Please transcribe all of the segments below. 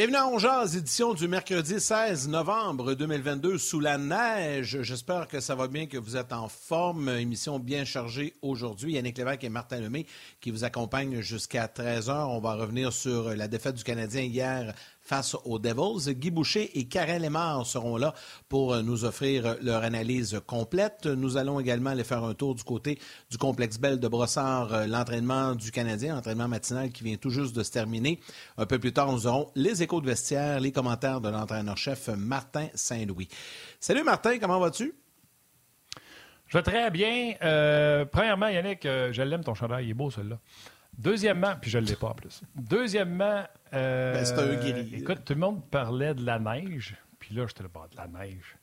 Bienvenue à Ongeaz, édition du mercredi 16 novembre 2022 sous la neige. J'espère que ça va bien, que vous êtes en forme. Émission bien chargée aujourd'hui. Yannick Lévesque et Martin Lemay qui vous accompagnent jusqu'à 13h. On va revenir sur la défaite du Canadien hier face aux Devils. Guy Boucher et Karel Lemar seront là pour nous offrir leur analyse complète. Nous allons également aller faire un tour du côté du complexe Bell de Brossard, euh, l'entraînement du Canadien, entraînement matinal qui vient tout juste de se terminer. Un peu plus tard, nous aurons les échos de vestiaire, les commentaires de l'entraîneur-chef Martin Saint-Louis. Salut Martin, comment vas-tu? Je vais très bien. Euh, premièrement, Yannick, euh, je l'aime ton chandail, il est beau celui-là. Deuxièmement, puis je ne l'ai pas en plus. Deuxièmement, euh, ben, c'est un gris. Écoute, tout le monde parlait de la neige, puis là, j'étais là, bas de la neige.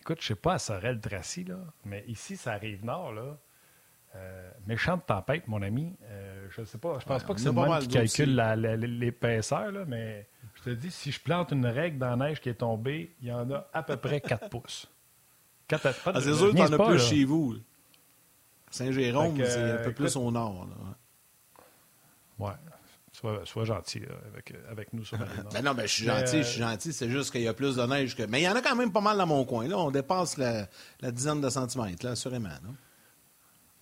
Écoute, je sais pas à Sorel-Tracy, là, mais ici, ça arrive nord, là. Euh, méchante tempête, mon ami. Euh, je ne sais pas, je pense pas que c'est moi qui calcule l'épaisseur, là, mais je te dis, si je plante une règle dans la neige qui est tombée, il y en a à peu près 4 pouces. 4 ah, c'est sûr que as plus chez vous. Saint-Jérôme, c'est un peu plus au nord. Là. Ouais. Sois, gentil avec, avec, nous sur ben non, ben, je suis gentil, je suis gentil. C'est juste qu'il y a plus de neige que. Mais il y en a quand même pas mal dans mon coin. Là. On dépasse la, la dizaine de centimètres, là, assurément.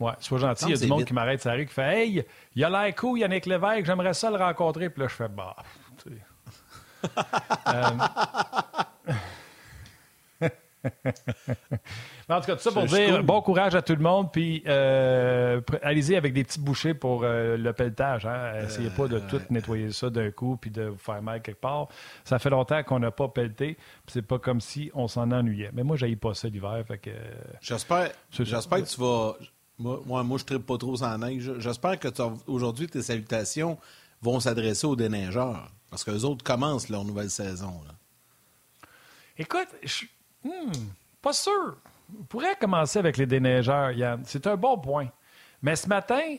Ouais, sois gentil. Il y a du monde qui m'arrête sa rue qui fait Hey, il y a l'air cool, Yannick Lévesque, j'aimerais ça le rencontrer. Puis là, je fais Bah. euh... en tout cas, tout ça pour dire bon courage à tout le monde, puis euh, allez-y avec des petits bouchées pour euh, le pelletage. Hein. Essayez pas de euh, tout nettoyer ça d'un coup puis de vous faire mal quelque part. Ça fait longtemps qu'on n'a pas pelleté, puis c'est pas comme si on s'en ennuyait. Mais moi, j'aille pas ça l'hiver, fait que... J'espère, j'espère que tu vas... Moi, moi, moi je ne pas trop sans neige. J'espère que aujourd'hui, tes salutations vont s'adresser aux déneigeurs, parce que les autres commencent leur nouvelle saison. Écoute, je Hmm, pas sûr. On pourrait commencer avec les déneigeurs, Yann. C'est un bon point. Mais ce matin,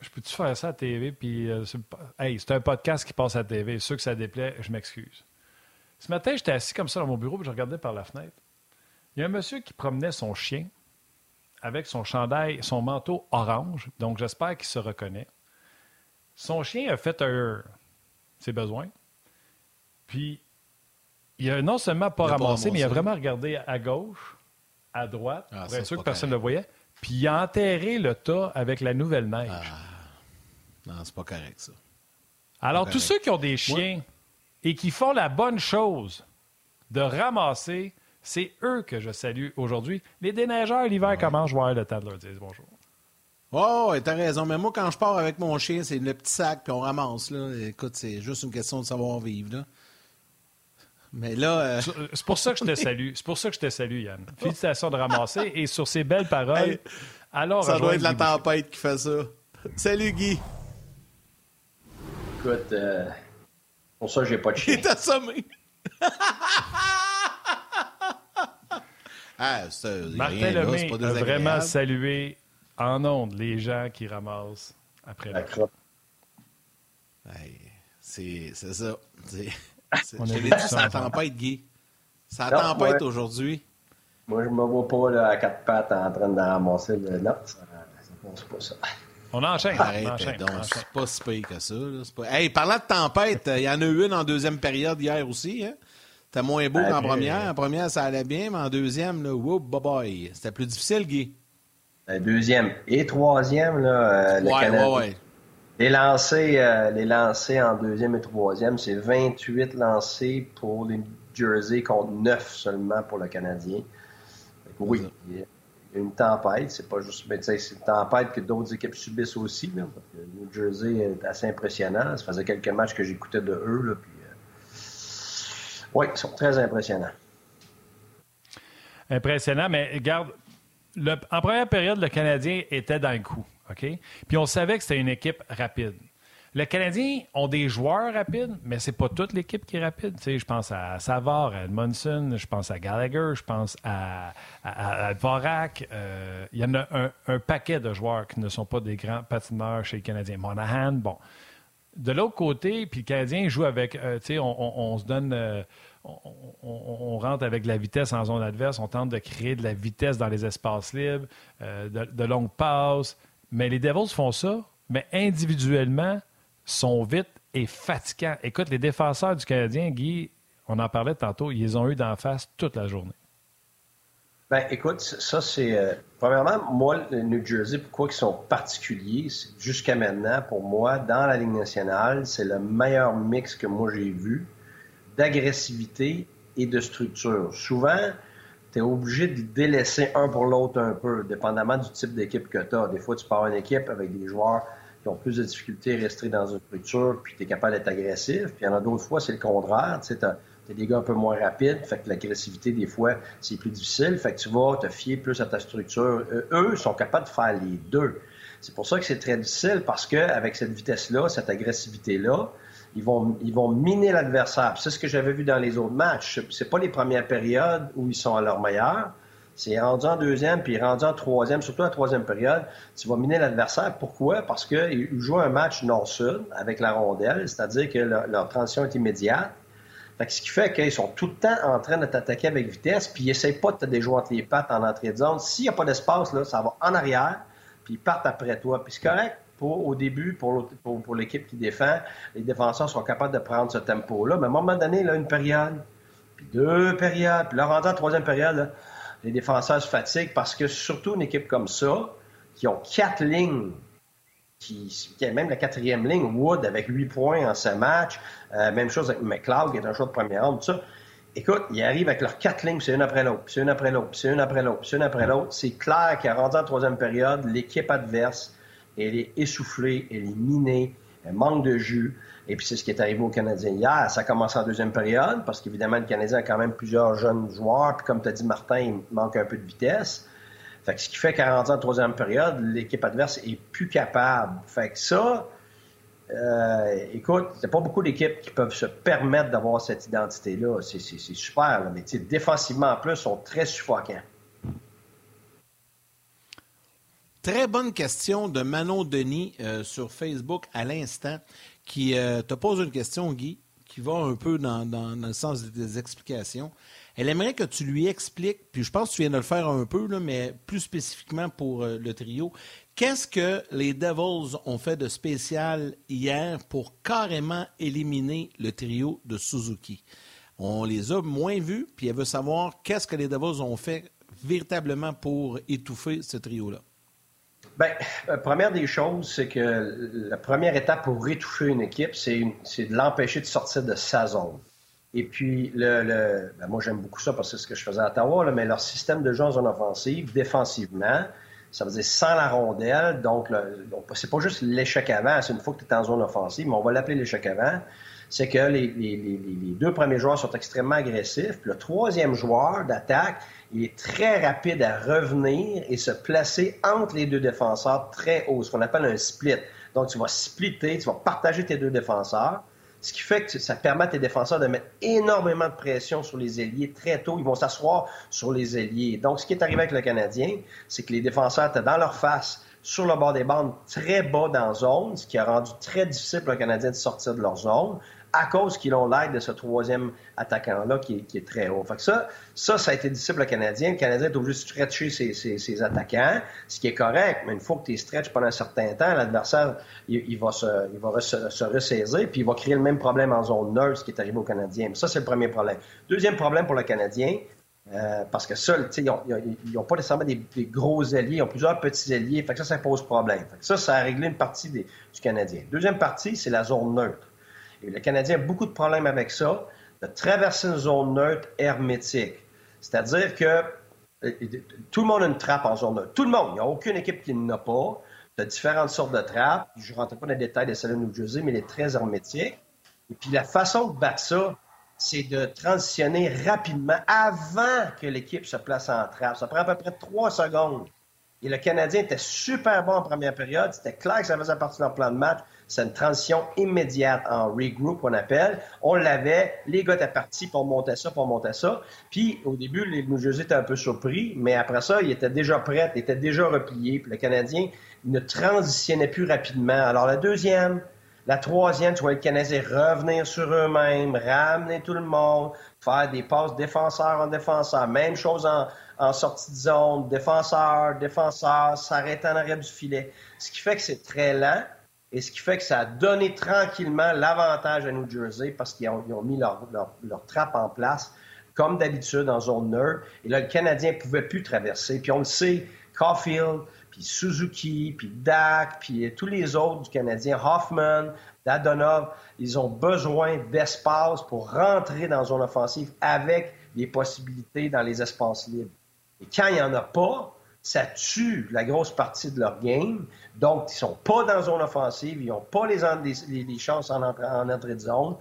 je peux-tu faire ça à TV? Puis, euh, c'est un podcast qui passe à TV. Ceux que ça déplaît, je m'excuse. Ce matin, j'étais assis comme ça dans mon bureau et je regardais par la fenêtre. Il y a un monsieur qui promenait son chien avec son chandail, son manteau orange. Donc, j'espère qu'il se reconnaît. Son chien a fait un... ses besoins. Puis, il a non seulement pas ramassé, mais il a vraiment regardé à gauche, à droite, ah, pour être sûr que personne ne le voyait. Puis il a enterré le tas avec la nouvelle neige. Ah. Non, c'est pas correct, ça. Alors, tous ceux qui ont des chiens et qui font la bonne chose de ramasser, c'est eux que je salue aujourd'hui. Les déneigeurs, l'hiver commence, je vois le temps de leur dire bonjour. Oh, t'as raison. Mais moi, quand je pars avec mon chien, c'est le petit sac, puis on ramasse. Là. Écoute, c'est juste une question de savoir vivre. Là. Mais là. Euh, c'est pour ça que je te salue. C'est pour ça que je te salue, Yann. Félicitations de ramasser. Et sur ces belles paroles, alors. Ça doit être la tempête qui fait ça. Salut, Guy. Écoute, euh, pour ça, j'ai pas de chien. Il est assommé. ah, Martin Lemay a vraiment salué en ondes les gens qui ramassent après la crotte. c'est ça. On je l'ai dit, c'est la tempête, Guy. C'est la tempête aujourd'hui. Moi, je me vois pas là, à quatre pattes en train de ramasser le. Non, ça ne pas ça. On enchaîne. Arrête, on enchaîne, donc. C'est pas si pire que ça. Pas... Hey, parlant de tempête, il y en a eu une en deuxième période hier aussi. Hein? C'était moins beau qu'en première. En première, ça allait bien, mais en deuxième, là, whoop, bye bye. C'était plus difficile, Guy. La deuxième et troisième, là, euh, le ouais, Canada, ouais, ouais. Les lancers, euh, les lancers en deuxième et troisième, c'est 28 lancés pour les Jersey contre 9 seulement pour le Canadien. Oui, il y a une tempête, c'est pas juste, mais c'est une tempête que d'autres équipes subissent aussi. Là, le New Jersey est assez impressionnant. Ça faisait quelques matchs que j'écoutais de eux. Puis, euh, Oui, ils sont très impressionnants. Impressionnant, mais regarde, en première période, le Canadien était dans le coup. Puis on savait que c'était une équipe rapide. Les Canadiens ont des joueurs rapides, mais c'est pas toute l'équipe qui est rapide. je pense à Savard, à Edmondson, je pense à Gallagher, je pense à, à, euh, il y en a un, paquet de joueurs qui ne sont pas des grands patineurs chez les Canadiens. Monahan, bon. De l'autre côté, puis le Canadien joue avec, euh, sais, on, se donne... Euh, on, rentre avec de la vitesse en zone adverse, on tente de créer de la vitesse dans les espaces libres, de, de longues passes, mais les Devils font ça, mais individuellement, sont vite est fatigant. Écoute, les défenseurs du Canadien, Guy, on en parlait tantôt, ils ont eu d'en face toute la journée. Ben, écoute, ça, c'est. Euh, premièrement, moi, le New Jersey, pourquoi ils sont particuliers, jusqu'à maintenant, pour moi, dans la Ligue nationale, c'est le meilleur mix que moi j'ai vu d'agressivité et de structure. Souvent, tu es obligé de délaisser un pour l'autre un peu, dépendamment du type d'équipe que tu as. Des fois, tu pars une équipe avec des joueurs qui ont plus de difficultés à rester dans une structure, puis tu es capable d'être agressif. Puis il y en a d'autres fois, c'est le contraire. Tu sais, T'es des gars un peu moins rapides, fait que l'agressivité, des fois, c'est plus difficile. Fait que tu vas te fier plus à ta structure. Euh, eux sont capables de faire les deux. C'est pour ça que c'est très difficile parce qu'avec cette vitesse-là, cette agressivité-là, ils vont, miner l'adversaire. C'est ce que j'avais vu dans les autres matchs. C'est pas les premières périodes où ils sont à leur meilleur. C'est rendu en deuxième, puis rendu en troisième, surtout la troisième période, tu vas miner l'adversaire. Pourquoi? Parce qu'ils jouent un match nord-sud avec la rondelle, c'est-à-dire que leur transition est immédiate ce qui fait qu'ils sont tout le temps en train de t'attaquer avec vitesse, puis ils n'essayent pas de te déjouer entre les pattes en entrée de zone. S'il n'y a pas d'espace, ça va en arrière, puis ils partent après toi. Puis c'est correct au début, pour, pour, l'équipe qui défend, les défenseurs sont capables de prendre ce tempo-là. Mais à un moment donné, là, une période, puis deux périodes, puis là, rendu en troisième période, les défenseurs se fatiguent parce que surtout une équipe comme ça, qui ont quatre lignes qui, même la quatrième ligne, Wood avec huit points en ce match. Euh, même chose avec McLeod, qui est un choix de première ronde, tout ça. Écoute, ils arrivent avec leurs quatre lignes, c'est une après l'autre, c'est une après l'autre, c'est une après l'autre, c'est une après l'autre. C'est clair qu'à rendu en troisième période, l'équipe adverse, elle est essoufflée, elle est minée, elle manque de jus. Et puis c'est ce qui est arrivé aux Canadiens hier. Ça commence en deuxième période, parce qu'évidemment, le Canadien a quand même plusieurs jeunes joueurs. Puis comme tu as dit, Martin, il manque un peu de vitesse. Fait que ce qui fait qu'à rendu en troisième période, l'équipe adverse est plus capable. Fait que ça, euh, écoute, a pas beaucoup d'équipes qui peuvent se permettre d'avoir cette identité-là. C'est super, là, mais défensivement en plus, ils sont très suffocants. Très bonne question de Manon Denis euh, sur Facebook à l'instant qui euh, te pose une question, Guy, qui va un peu dans, dans le sens des explications. Elle aimerait que tu lui expliques, puis je pense que tu viens de le faire un peu, là, mais plus spécifiquement pour le trio, Qu'est-ce que les Devils ont fait de spécial hier pour carrément éliminer le trio de Suzuki? On les a moins vus, puis elle veut savoir qu'est-ce que les Devils ont fait véritablement pour étouffer ce trio-là. Bien, première des choses, c'est que la première étape pour étouffer une équipe, c'est de l'empêcher de sortir de sa zone. Et puis, le, ben, moi, j'aime beaucoup ça parce que c'est ce que je faisais à Ottawa, mais leur système de jeu en zone offensive, défensivement, ça veut dire sans la rondelle. Donc c'est pas juste l'échec avant, c'est une fois que tu es en zone offensive, mais on va l'appeler l'échec avant. C'est que les, deux premiers joueurs sont extrêmement agressifs. Puis le troisième joueur d'attaque, il est très rapide à revenir et se placer entre les deux défenseurs très haut, ce qu'on appelle un split. Donc, tu vas splitter, tu vas partager tes deux défenseurs. Ce qui fait que ça permet à tes défenseurs de mettre énormément de pression sur les ailiers très tôt. Ils vont s'asseoir sur les ailiers. Donc, ce qui est arrivé avec le Canadien, c'est que les défenseurs étaient dans leur face, sur le bord des bandes, très bas dans la zone, ce qui a rendu très difficile pour le Canadien de sortir de leur zone à cause qu'ils ont l'aide de ce troisième attaquant-là qui, est très haut. Fait ça, ça, ça a été difficile pour le Canadien. Le Canadien est obligé de stretcher ses, attaquants, ce qui est correct, mais une fois que tu es stretch pendant un certain temps, l'adversaire, il, va, se, il va se, ressaisir, puis il va créer le même problème en zone neutre, ce qui est arrivé au Canadien. ça, c'est le premier problème. Deuxième problème pour le Canadien, euh, parce que ça, ils n'ont pas nécessairement des, gros alliés, ils ont plusieurs petits alliés, fait que ça, ça pose problème. ça, ça a réglé une partie du Canadien. Deuxième partie, c'est la zone neutre. Le Canadien a beaucoup de problèmes avec ça, de traverser une zone neutre hermétique. C'est-à-dire que euh, tout le monde a une trappe en zone neutre. Tout le monde. Il n'y a aucune équipe qui n'en a pas. Tu as différentes sortes de trappes. Je ne rentre pas dans les détails de celle de New Jersey, mais elle est très hermétique. Et puis la façon de battre ça, c'est de transitionner rapidement avant que l'équipe se place en trappe. Ça prend à peu près trois secondes. Et le Canadien était super bon en première période. C'était clair que ça faisait partie de leur plan de match. C'est une transition immédiate en regroup, on appelle. On l'avait, les gars étaient partis pour monter ça, pour monter ça. Puis, au début, les New Jersey étaient un peu surpris, mais après ça, ils étaient déjà prêts, ils étaient déjà repliés. Puis le Canadien ne transitionnait plus rapidement. Alors, la deuxième, la troisième, tu vois le Canadien revenir sur eux-mêmes, ramener tout le monde, faire des passes défenseur en défenseur. Même chose en, en sortie de zone, défenseur, défenseur, s'arrêter en arrière du filet. Ce qui fait que c'est très lent, Et ce qui fait que ça a donné tranquillement l'avantage à New Jersey parce qu'ils ont, mis leur, trappe en place, comme d'habitude en zone neutre. Et là, le Canadien ne pouvait plus traverser. Puis on le sait, Caulfield, puis Suzuki, puis Dak, puis tous les autres du Canadien, Hoffman, Dadonov, ils ont besoin d'espace pour rentrer dans zone offensive avec des possibilités dans les espaces libres. Et quand il n'y en a pas, ça tue la grosse partie de leur game. Donc, ils sont pas dans zone offensive, ils n'ont pas les, chances en, en entrée de zone.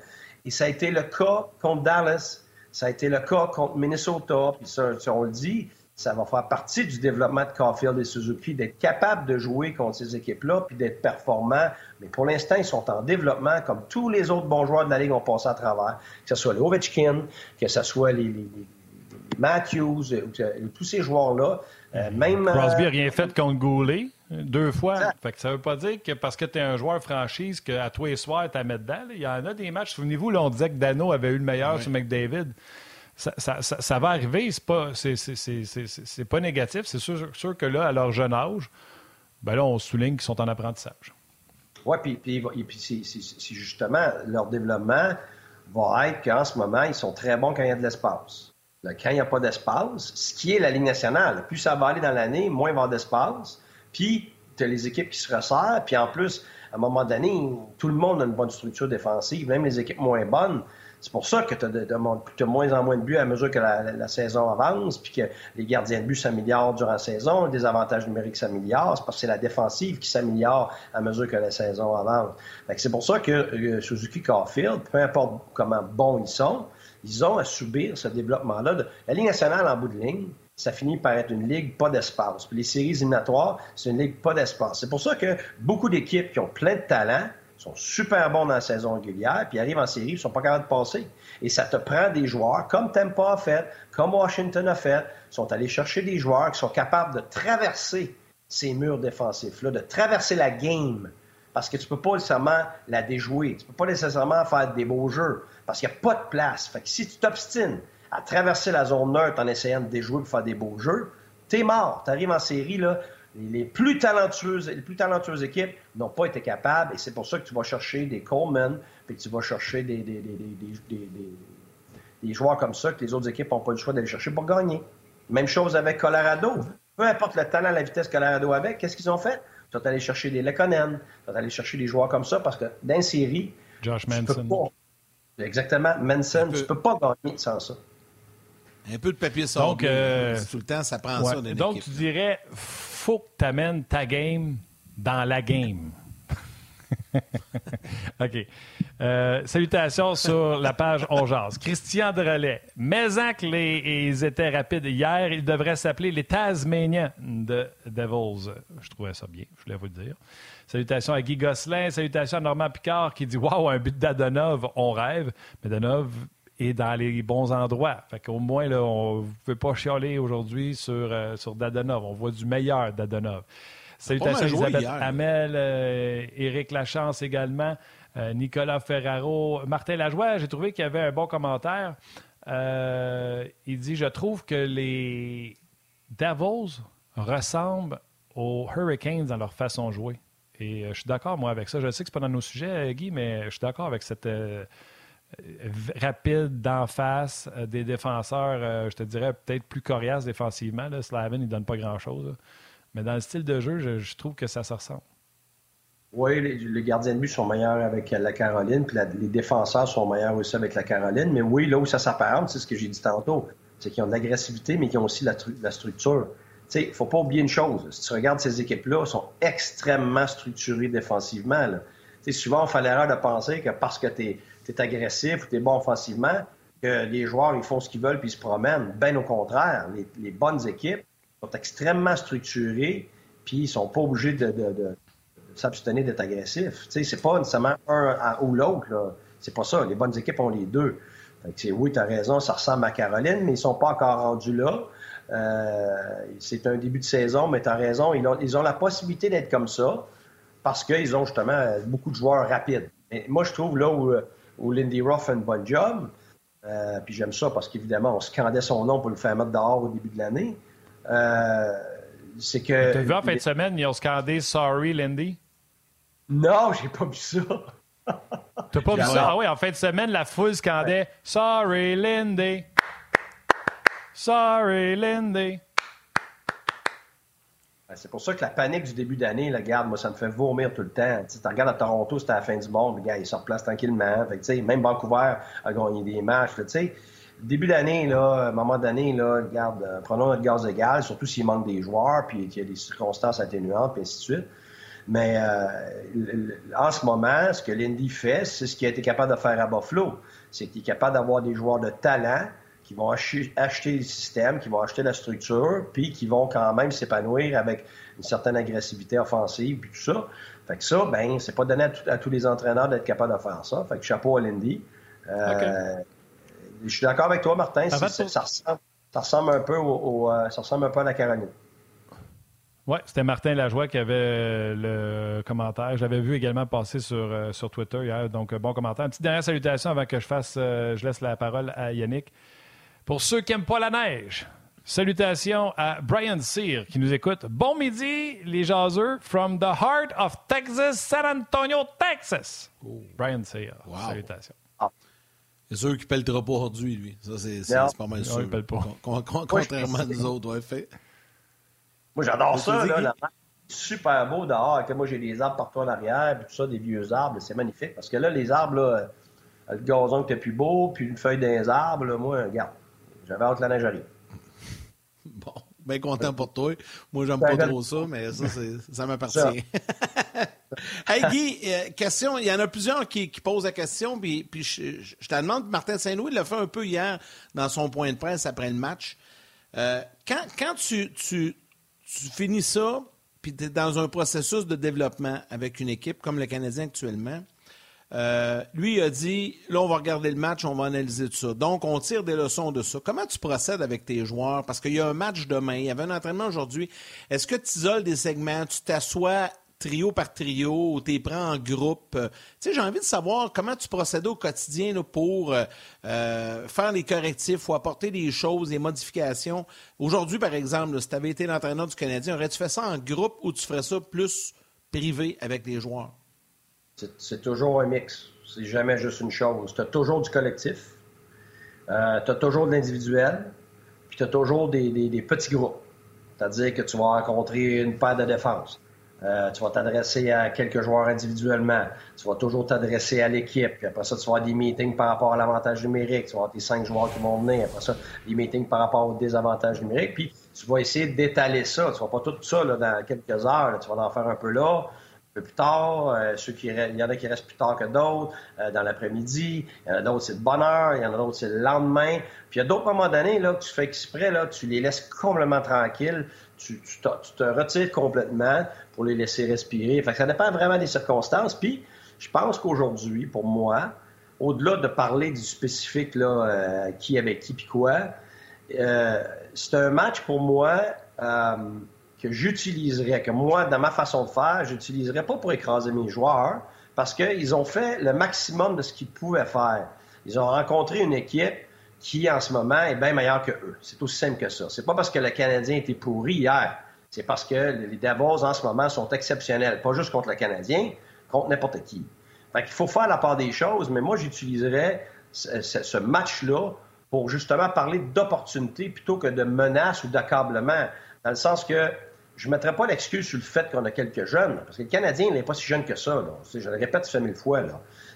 Et ça a été le cas contre Dallas, ça a été le cas contre Minnesota. Puis ça, on le dit, ça va faire partie du développement de Caulfield et Suzuki, d'être capable de jouer contre ces équipes-là, puis d'être performants. Mais pour l'instant, ils sont en développement, comme tous les autres bons joueurs de la Ligue ont passé à travers, que ce soit les Ovechkin, que ce soit les, les Matthews, tous ces joueurs-là. Euh, même, Crosby n'a rien fait contre Goulet deux fois. Fait que ça veut pas dire que parce que tu es un joueur franchise qu'à toi et soir, tu as mettre dedans. Il y en a des matchs. Souvenez-vous, on disait que Dano avait eu le meilleur sur McDavid. Ça, ça, ça, va arriver, c'est pas, c'est, pas négatif. C'est sûr, sûr, que là, à leur jeune âge, ben là, on souligne qu'ils sont en apprentissage. Oui, puis, puis, puis c'est, justement leur développement va être qu'en ce moment, ils sont très bons quand il y a de l'espace quand il n'y a pas d'espace, ce qui est la Ligue nationale, plus ça va aller dans l'année, moins il va y avoir d'espace. Puis, tu as les équipes qui se resserrent. Puis, en plus, à un moment donné, tout le monde a une bonne structure défensive, même les équipes moins bonnes. C'est pour ça que tu as, de moins en moins de buts à mesure que la, saison avance, puis que les gardiens de but s'améliorent durant la saison, des avantages numériques s'améliorent. C'est parce que c'est la défensive qui s'améliore à mesure que la saison avance. C'est pour ça que euh, Suzuki Carfield, peu importe comment bons ils sont, ils ont à subir ce développement-là. La Ligue nationale, en bout de ligne, ça finit par être une ligue pas d'espace. Puis les séries éliminatoires, c'est une ligue pas d'espace. C'est pour ça que beaucoup d'équipes qui ont plein de talent sont super bons dans la saison régulière, puis arrivent en série, ils sont pas capables de passer. Et ça te prend des joueurs, comme Tampa a fait, comme Washington a fait, sont allés chercher des joueurs qui sont capables de traverser ces murs défensifs-là, de traverser la game. Parce que tu peux pas nécessairement la déjouer. Tu peux pas nécessairement faire des beaux jeux parce qu'il n'y a pas de place. Fait que si tu t'obstines à traverser la zone neutre en essayant de déjouer pour faire des beaux jeux, t'es mort. Tu arrives en série, là, les plus talentueuses, les plus talentueuses équipes n'ont pas été capables, et c'est pour ça que tu vas chercher des Coleman, puis tu vas chercher des, des, des, des, joueurs comme ça que les autres équipes n'ont pas le choix d'aller chercher pour gagner. Même chose avec Colorado. Peu importe le talent, la vitesse Colorado avec, qu'est-ce qu'ils ont fait? Ils sont allés chercher des Lekonen, ils sont allés chercher des joueurs comme ça, parce que dans une série, Josh Manson. Exactement. Manson, tu ne peux pas gagner sans ça. Un peu de papier sur Donc, euh, tout le temps, ça prend ça Donc, tu dirais, faut que tu amènes ta game dans la game. OK. Euh, salutations sur la page On Christian Drolet. Mais que les, ils étaient rapides hier, ils devraient s'appeler les Tasmanians de Devils. Je trouvais ça bien, je voulais vous le dire. Salutations à Guy Gosselin. Salutations à Normand Picard qui dit Waouh, un but d'Adonov, on rêve. Mais Adonov est dans les bons endroits. Fait qu'au moins, là, on ne peut pas chialer aujourd'hui sur, euh, sur Dadonov. On voit du meilleur Dadonov. Salutations à Elisabeth Hamel, euh, Éric Lachance également, euh, Nicolas Ferraro, Martin Lajoie. J'ai trouvé qu'il y avait un bon commentaire. il dit Je trouve que les Devils ressemblent aux Hurricanes dans leur façon de jouer. Et euh, je suis d'accord, moi, avec ça. Je sais que ce n'est pas dans nos sujets, euh, Guy, mais je suis d'accord avec cette euh, rapide d'en face des défenseurs, je te dirais peut-être plus coriace défensivement. Là. Slavin, il ne donne pas grand-chose. Mais dans le style de jeu, je, trouve que ça se ressemble. Oui, les, gardiens de but sont meilleurs avec la Caroline, puis les défenseurs sont meilleurs aussi avec la Caroline. Mais oui, là où ça s'apparente, c'est ce que j'ai dit tantôt, c'est qu'ils ont de l'agressivité, mais qu'ils ont aussi la, structure il ne faut pas oublier une chose. Si tu regardes ces équipes-là, elles sont extrêmement structurées défensivement. Souvent, on fait l'erreur de penser que parce que tu es, agressif ou tu es bon offensivement, que les joueurs ils font ce qu'ils veulent puis ils se promènent. Bien au contraire, les, bonnes équipes sont extrêmement structurées puis ils sont pas obligés de, s'abstenir d'être agressifs. C'est pas nécessairement un ou l'autre. C'est pas ça. Les bonnes équipes ont les deux. oui, tu as raison, ça ressemble à Caroline, mais ils sont pas encore rendus là. Euh, c'est un début de saison, mais tu as raison, ils ont, la possibilité d'être comme ça parce qu'ils ont justement beaucoup de joueurs rapides. moi, je trouve là où, Lindy Ruff fait un bon job, euh, puis j'aime ça parce qu'évidemment, on scandait son nom pour le faire mettre dehors au début de l'année. Euh, c'est que. Tu as vu en fin de semaine, ils ont scandé Sorry, Lindy? Non, j'ai pas vu ça. T'as pas vu ça? Ah oui, en fin de semaine, la foule scandait Sorry, Lindy. Sorry, Lindy. Ben, c'est pour ça que la panique du début d'année, la garde, moi, ça me fait vomir tout le temps. Tu regardes à Toronto, c'était à la fin du monde, le gars, il se replace tranquillement. Fait même Vancouver a gagné des matchs. sais. Début d'année, là, moment d'année, là, regarde, euh, prenons notre gaz égal, surtout s'il manque des joueurs, puis qu'il y a des circonstances atténuantes, puis ainsi de suite. Mais euh, en ce moment, ce que l'Indy fait, c'est ce qu'il a été capable de faire à Buffalo. C'est qu'il est capable d'avoir des joueurs de talent qui vont acheter, le système, qui vont acheter la structure, puis qui vont quand même s'épanouir avec une certaine agressivité offensive, puis tout ça. Fait que ça, ben, c'est pas donné à, tous les entraîneurs d'être capable de faire ça. Fait que chapeau à Lindy. Euh, je suis d'accord avec toi, Martin. Ça, ressemble, un peu au, euh, ça ressemble un peu à la Caroline. Oui, c'était Martin Lajoie qui avait le commentaire. Je l'avais vu également passer sur, euh, sur Twitter hier. Donc, bon commentaire. Une petite dernière salutation avant que je fasse, je laisse la parole à Yannick. Pour ceux qui n'aiment pas la neige, salutations à Brian Sear qui nous écoute. Bon midi, les jaseux, from the heart of Texas, San Antonio, Texas. Brian Sear, salutations. C'est sûr qu'il ne pèlera pas aujourd'hui, lui. Ça, c'est pas mal sûr. il pèle pas. contrairement à nous autres, ouais, fait. Moi, j'adore ça, là, super beau dehors. moi, j'ai des arbres partout en arrière, puis tout ça, des vieux arbres. C'est magnifique. Parce que là, les arbres, là, le gazon qui est plus beau, puis une feuille des arbres, là, moi, regarde. J'avais hâte que la neige arrive. Bon, bien content pour toi. Moi, j'aime pas trop ça, mais ça, ça m'appartient. hey Guy, euh, question, il y en a plusieurs qui, posent la question, puis, puis je, te demande, Martin Saint-Louis l'a fait un peu hier dans son point de presse après le match. Euh, quand, quand tu, tu, tu finis ça, puis tu es dans un processus de développement avec une équipe comme le Canadien actuellement, euh, lui a dit, là, on va regarder le match, on va analyser tout ça. Donc, on tire des leçons de ça. Comment tu procèdes avec tes joueurs? Parce qu'il y a un match demain, il y avait un entraînement aujourd'hui. Est-ce que tu isoles des segments, tu t'assois trio par trio ou tu les prends en groupe? Euh, tu j'ai envie de savoir comment tu procèdes au quotidien pour euh, faire les correctifs ou apporter des choses, des modifications. Aujourd'hui, par exemple, si tu avais été l'entraîneur du Canadien, aurais-tu fait ça en groupe ou tu ferais ça plus privé avec les joueurs? C'est toujours un mix. C'est jamais juste une chose. Tu as toujours du collectif, euh, tu as toujours de l'individuel, puis tu as toujours des, petits groupes. C'est-à-dire que tu vas rencontrer une paire de défense. Euh, tu vas t'adresser à quelques joueurs individuellement. Tu vas toujours t'adresser à l'équipe. Puis après ça, tu vas avoir des meetings par rapport à l'avantage numérique. Tu vas avoir tes cinq joueurs qui vont venir. Après ça, des meetings par rapport au désavantage numérique. Puis tu vas essayer d'étaler ça. Tu vas pas tout ça là, dans quelques heures. Tu vas en faire un peu là plus tard, euh, ceux qui, il y en a qui restent plus tard que d'autres, euh, dans l'après-midi, il y en a d'autres c'est le bonheur, il y en a d'autres c'est le lendemain. Puis il y a d'autres moments d'année là, que tu fais exprès, là, tu les laisses complètement tranquilles, tu, te, retires complètement pour les laisser respirer. Fait que ça dépend vraiment des circonstances. Puis je pense qu'aujourd'hui, pour moi, au-delà de parler du spécifique, là, euh, qui avec qui puis quoi, c'est un match pour moi que j'utiliserais, que moi, dans ma façon de faire, j'utiliserais pas pour écraser mes joueurs, parce qu'ils ont fait le maximum de ce qu'ils pouvaient faire. Ils ont rencontré une équipe qui, en ce moment, est bien meilleure que eux. C'est aussi simple que ça. C'est pas parce que le Canadien était pourri hier. C'est parce que les Devils, en ce moment, sont exceptionnels. Pas juste contre le Canadien, contre n'importe qui. Fait qu'il faut faire la part des choses, mais moi, j'utiliserais ce, ce match-là pour justement parler d'opportunités plutôt que de menaces ou d'accablement. Dans le sens que je ne mettrai pas l'excuse sur le fait qu'on a quelques jeunes, parce que le Canadien n'est pas si jeune que ça. Je le répète ça mille fois.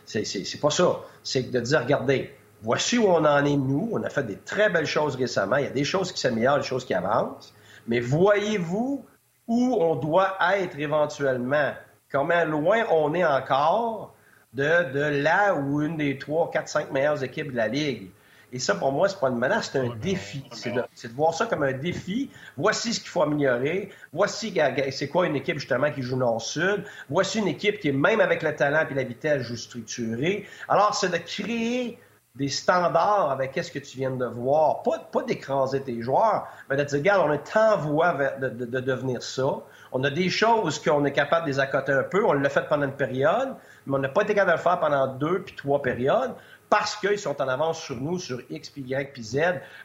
C'est pas ça. C'est de dire, regardez, voici où on en est, nous. On a fait des très belles choses récemment. Il y a des choses qui s'améliorent, des choses qui avancent. Mais voyez-vous où on doit être éventuellement? Comment loin on est encore de là où une des trois, quatre, cinq meilleures équipes de la Ligue? Et ça, pour moi, c'est pas une menace, c'est un défi. C'est de, voir ça comme un défi. Voici ce qu'il faut améliorer. Voici c'est quoi une équipe, justement, qui joue nord-sud. Voici une équipe qui, même avec le talent et la vitesse, joue structurée. Alors, c'est de créer des standards avec qu'est-ce que tu viens de voir. Pas, pas d'écraser tes joueurs, mais de dire, regarde, on est en voie de, de, devenir ça. On a des choses qu'on est capable de les accoter un peu. On l'a fait pendant une période, mais on n'a pas été capable de le faire pendant deux puis trois périodes parce qu'ils sont en avance sur nous, sur X, Y, Z.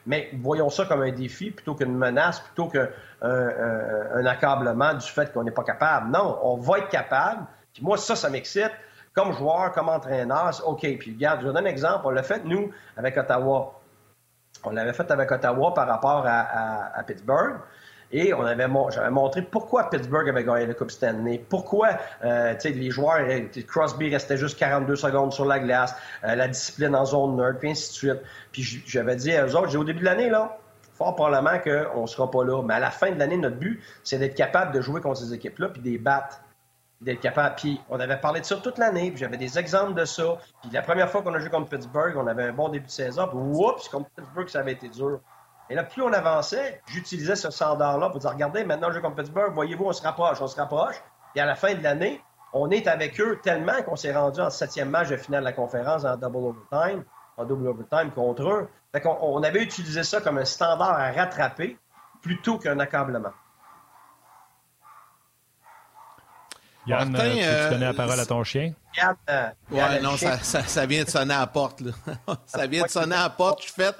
Mais voyons ça comme un défi plutôt qu'une menace, plutôt qu'un un, accablement du fait qu'on n'est pas capable. Non, on va être capable. Puis moi, ça, ça m'excite. Comme joueur, comme entraîneur, OK. Puis regarde, je vous donne un exemple. On l'a fait, nous, avec Ottawa. On l'avait fait avec Ottawa par rapport à, Pittsburgh. Et on avait, j'avais montré pourquoi Pittsburgh avait gagné la Coupe Stanley, pourquoi euh, les joueurs, euh, Crosby restait juste 42 secondes sur la glace, euh, la discipline en zone nerd, puis ainsi de suite. Puis j'avais dit à eux autres, j'ai au début de l'année, là, fort probablement qu'on ne sera pas là. Mais à la fin de l'année, notre but, c'est d'être capable de jouer contre ces équipes-là puis de les battre. D'être capable. Puis on avait parlé de ça toute l'année, puis j'avais des exemples de ça. Puis la première fois qu'on a joué contre Pittsburgh, on avait un bon début de saison, puis oups, contre Pittsburgh, ça avait été dur. Et là, plus on avançait, j'utilisais ce standard-là pour dire regardez, maintenant, je joue contre Pittsburgh, voyez-vous, on se rapproche, on se rapproche. Et à la fin de l'année, on est avec eux tellement qu'on s'est rendu en septième match de finale de la conférence en double overtime, en double overtime contre eux. Fait qu'on on avait utilisé ça comme un standard à rattraper plutôt qu'un accablement. Yann, Martin, tu euh, donner la parole à ton chien? Yann, euh, ouais, non, ça, ça, vient de sonner à la porte. Là. ça vient de sonner à la porte. Je suis fait.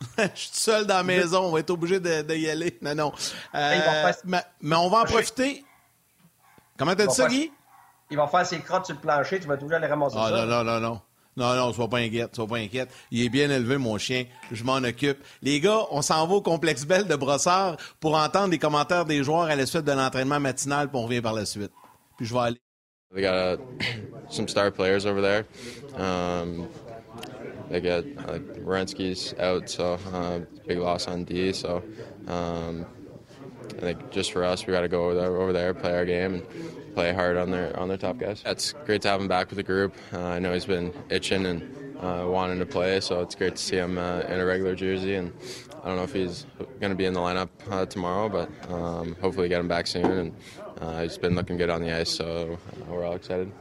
Je suis seul dans la maison. On va être obligé de, y aller. Non, non. Euh, mais, on va en profiter. Comment t'as dit ça, Guy? Il va faire ses crottes sur le plancher. Tu vas toujours aller ramasser ah, ça. Non, non, non, non. Non, non, sois pas inquiète, sois pas inquiète. Il est bien élevé, mon chien. Je m'en occupe. Les gars, on s'en va au complexe Belle de Brossard pour entendre les commentaires des joueurs à la suite de l'entraînement matinal, puis on revient par la suite. Puis je vais aller. We got uh, some star players over there. Um, they like Wierenski's out, so uh, big loss on D. So um, I think just for us, we got to go over there, over there, play our game, and play hard on their on their top guys. It's great to have him back with the group. Uh, I know he's been itching and uh, wanting to play, so it's great to see him uh, in a regular jersey. And I don't know if he's going to be in the lineup uh, tomorrow, but um, hopefully get him back soon. And uh, he's been looking good on the ice, so uh, we're all excited.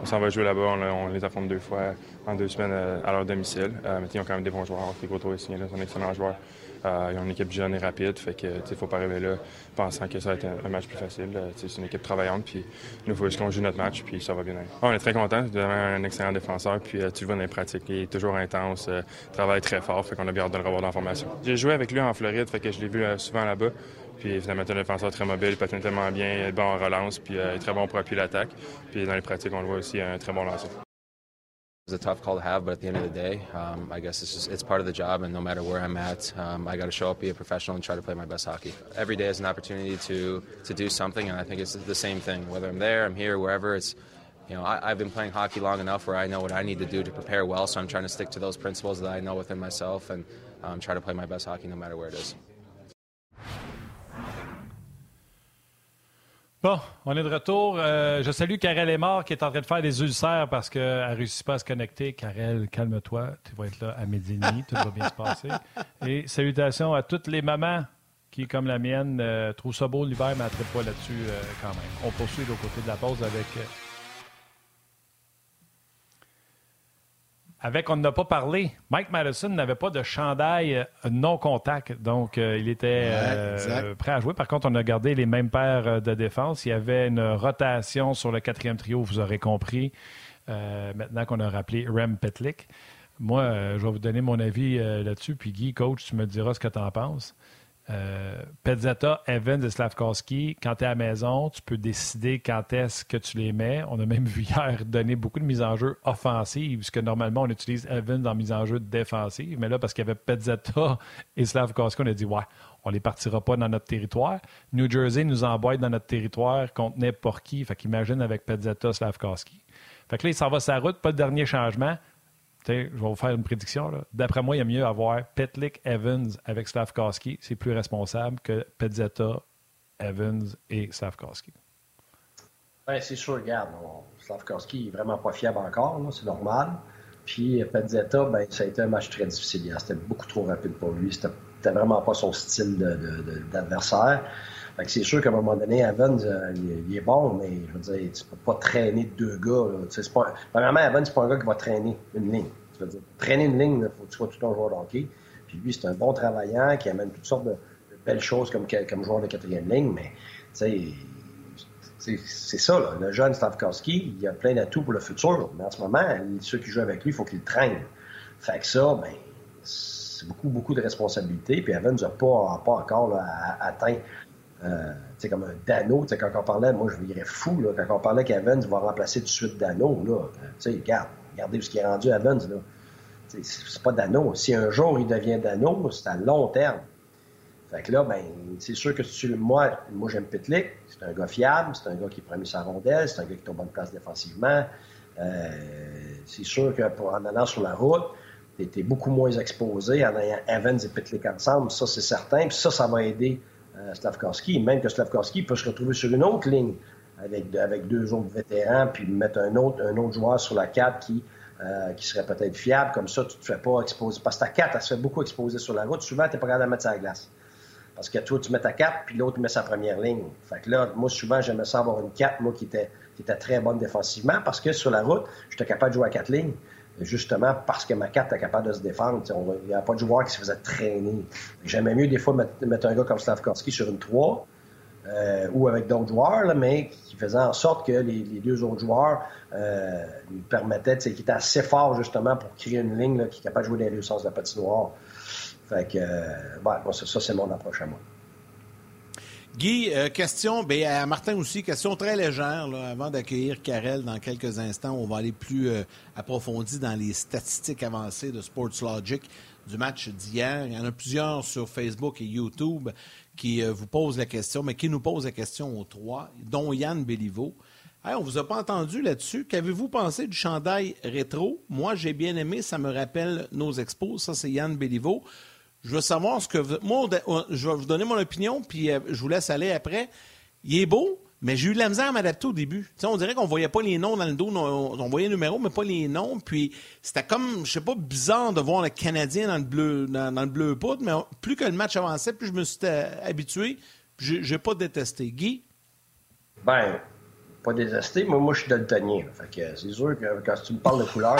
On s'en va jouer là-bas, on, les affronte deux fois en deux semaines à leur domicile. mais ils ont quand même des bons joueurs. Gautreau est signé c'est un excellent joueur. Euh, ils ont une équipe jeune et rapide, fait que il faut pas arriver là pensant que ça va être un, match plus facile. c'est une équipe travaillante, puis nous faut juste qu'on joue notre match, puis ça va bien aller. on est très content, c'est un excellent défenseur, puis euh, tu vois dans les pratiques, il est toujours intense, euh, travaille très fort, fait qu'on a bien hâte de le revoir dans la formation. J'ai joué avec lui en Floride, fait que je l'ai vu souvent là-bas. Puis finalement, un défenseur très mobile, il patine tellement bien, bon en relance, puis est très bon pour appuyer l'attaque. Puis dans les pratiques, on le voit aussi, un très bon. It's a tough call to have, but at the end of the day, um, I guess it's just it's part of the job, and no matter where I'm at, um, I got to show up, be a professional, and try to play my best hockey. Every day is an opportunity to to do something, and I think it's the same thing. Whether I'm there, I'm here, wherever, it's you know I, have been playing hockey long enough where I know what I need to do to prepare well. So I'm trying to stick to those principles that I know within myself, and um, try to play my best hockey no matter where it is. Bon, on est de retour. Euh, je salue Karel Aymar qui est en train de faire des ulcères parce qu'elle ne réussit pas à se connecter. Karel, calme-toi. Tu vas être là à midi Tout va bien se passer. Et salutations à toutes les mamans qui, comme la mienne, euh, trouvent ça beau l'hiver, mais ne pas là-dessus euh, quand même. On poursuit de l'autre côté de la pause avec Avec On n'a pas parlé, Mike Madison n'avait pas de chandail euh, non-contact, donc euh, il était euh, prêt à jouer. Par contre, on a gardé les mêmes paires de défense. Il y avait une rotation sur le quatrième trio, vous aurez compris, maintenant qu'on a rappelé Rem Petlik. Moi, je vais vous donner mon avis là-dessus, puis Guy, coach, tu me diras ce que tu en penses. Euh, Evans et Slavkowski, quand tu es à la maison, tu peux décider quand est-ce que tu les mets. On a même vu hier donner beaucoup de mises en jeu offensives, puisque normalement, on utilise Evans en mise en jeu défensive. Mais là, parce qu'il y avait Pezzetta et Slavkowski, on a dit, ouais, on les partira pas dans notre territoire. New Jersey nous emboîte dans notre territoire contre n'importe qui. Fait avec Pezzetta, Slavkowski. Fait que là, il va sa route, pas de dernier changement je vais vous faire une prédiction. D'après moi, il y a mieux avoir Petlik Evans avec Slavkowski. C'est plus responsable que Pezzetta, Evans et Slavkowski. Ben, c'est sûr, regarde, Slavkowski n'est vraiment pas fiable encore, c'est normal. Puis Pezzetta, ben, ça a été un match très difficile C'était beaucoup trop rapide pour lui. C'était vraiment pas son style d'adversaire. C'est sûr qu'à un moment donné, Evans, euh, il, est bon, mais je veux dire, tu peux pas traîner deux gars. Pas, premièrement, Evans, c'est pas un gars qui va traîner une ligne. Tu veux dire, traîner une ligne, il faut que tu sois tout un joueur de hockey. Puis lui, c'est un bon travaillant qui amène toutes sortes de, belles choses comme, comme joueur de quatrième ligne, mais tu sais, c'est ça, là. le jeune Stavkowski, il a plein d'atouts pour le futur, mais en ce moment, ceux qui jouent avec lui, il faut qu'ils traînent. Fait que ça, ben, c'est beaucoup, beaucoup de responsabilités, puis Evans n'a pas, pas encore atteint euh, comme un Dano, quand on parlait, moi je virais fou, là, quand on parlait qu'Evans va remplacer tout de suite Dano, là, sais, regarde, regardez ce qui est rendu Evans, là. C'est pas Dano. Si un jour il devient Dano, c'est à long terme. Fait que là, ben, c'est sûr que tu, moi, moi j'aime Pitlick. C'est un gars fiable, c'est un gars qui prend sa rondelle, c'est un gars qui est en place défensivement. Euh, c'est sûr qu'en allant sur la route, tu beaucoup moins exposé en ayant Evans et Pitlick ensemble. Ça, c'est certain. Puis ça, ça va aider euh, Slavkowski. Même que Slavkowski peut se retrouver sur une autre ligne avec, deux autres vétérans, puis mettre un autre, joueur sur la 4 qui, euh, qui serait peut-être fiable. Comme ça, tu te fais pas exposer. Parce que ta 4, elle se fait beaucoup exposer sur la route. Souvent, tu n'es pas capable de mettre ça à la glace. Parce que toi, tu mets ta 4, puis l'autre met sa première ligne. Fait que là, moi, souvent, j'aimais ça avoir une 4, moi, qui était, qui était très bonne défensivement, parce que sur la route, j'étais capable de jouer à 4 lignes, justement parce que ma 4 était capable de se défendre. Il n'y a pas de joueur qui se faisait traîner. J'aimais mieux, des fois, mettre, un gars comme Slavkovski sur une 3, euh, ou avec d'autres joueurs, mais qui faisaient en sorte que les, deux autres joueurs euh, lui permettaient, qui étaient assez forts justement pour créer une ligne qui est capable de jouer dans les deux sens de la patinoire. Fait que, euh, ça, c'est mon approche à moi. Guy, euh, question, ben, à Martin aussi, question très légère, avant d'accueillir Karel dans quelques instants. On va aller plus euh, approfondi dans les statistiques avancées de Sports Logic du match d'hier. Il y en a plusieurs sur Facebook et YouTube qui vous posent la question, mais qui nous posent la question aux trois, dont Yann Béliveau. On on vous a pas entendu là-dessus. Qu'avez-vous pensé du chandail rétro? Moi, j'ai bien aimé. Ça me rappelle nos expos. Ça, c'est Yann Béliveau. Je veux savoir ce que Moi, je vais vous donner mon opinion, puis euh, je vous laisse aller après. Il est beau, mais j'ai eu de la misère à m'adapter au début. on dirait qu'on voyait pas les noms dans le dos. On, voyait les numéros, mais pas les noms. Puis c'était comme, je sais pas, bizarre de voir le Canadien dans le bleu, dans, le bleu poudre, mais plus que le match avançait, plus je me suis euh, habitué. Je n'ai pas détesté. Guy? Ben, pas détesté. Moi, moi je suis daltonien. Fait que c'est sûr que quand tu me parles de couleur,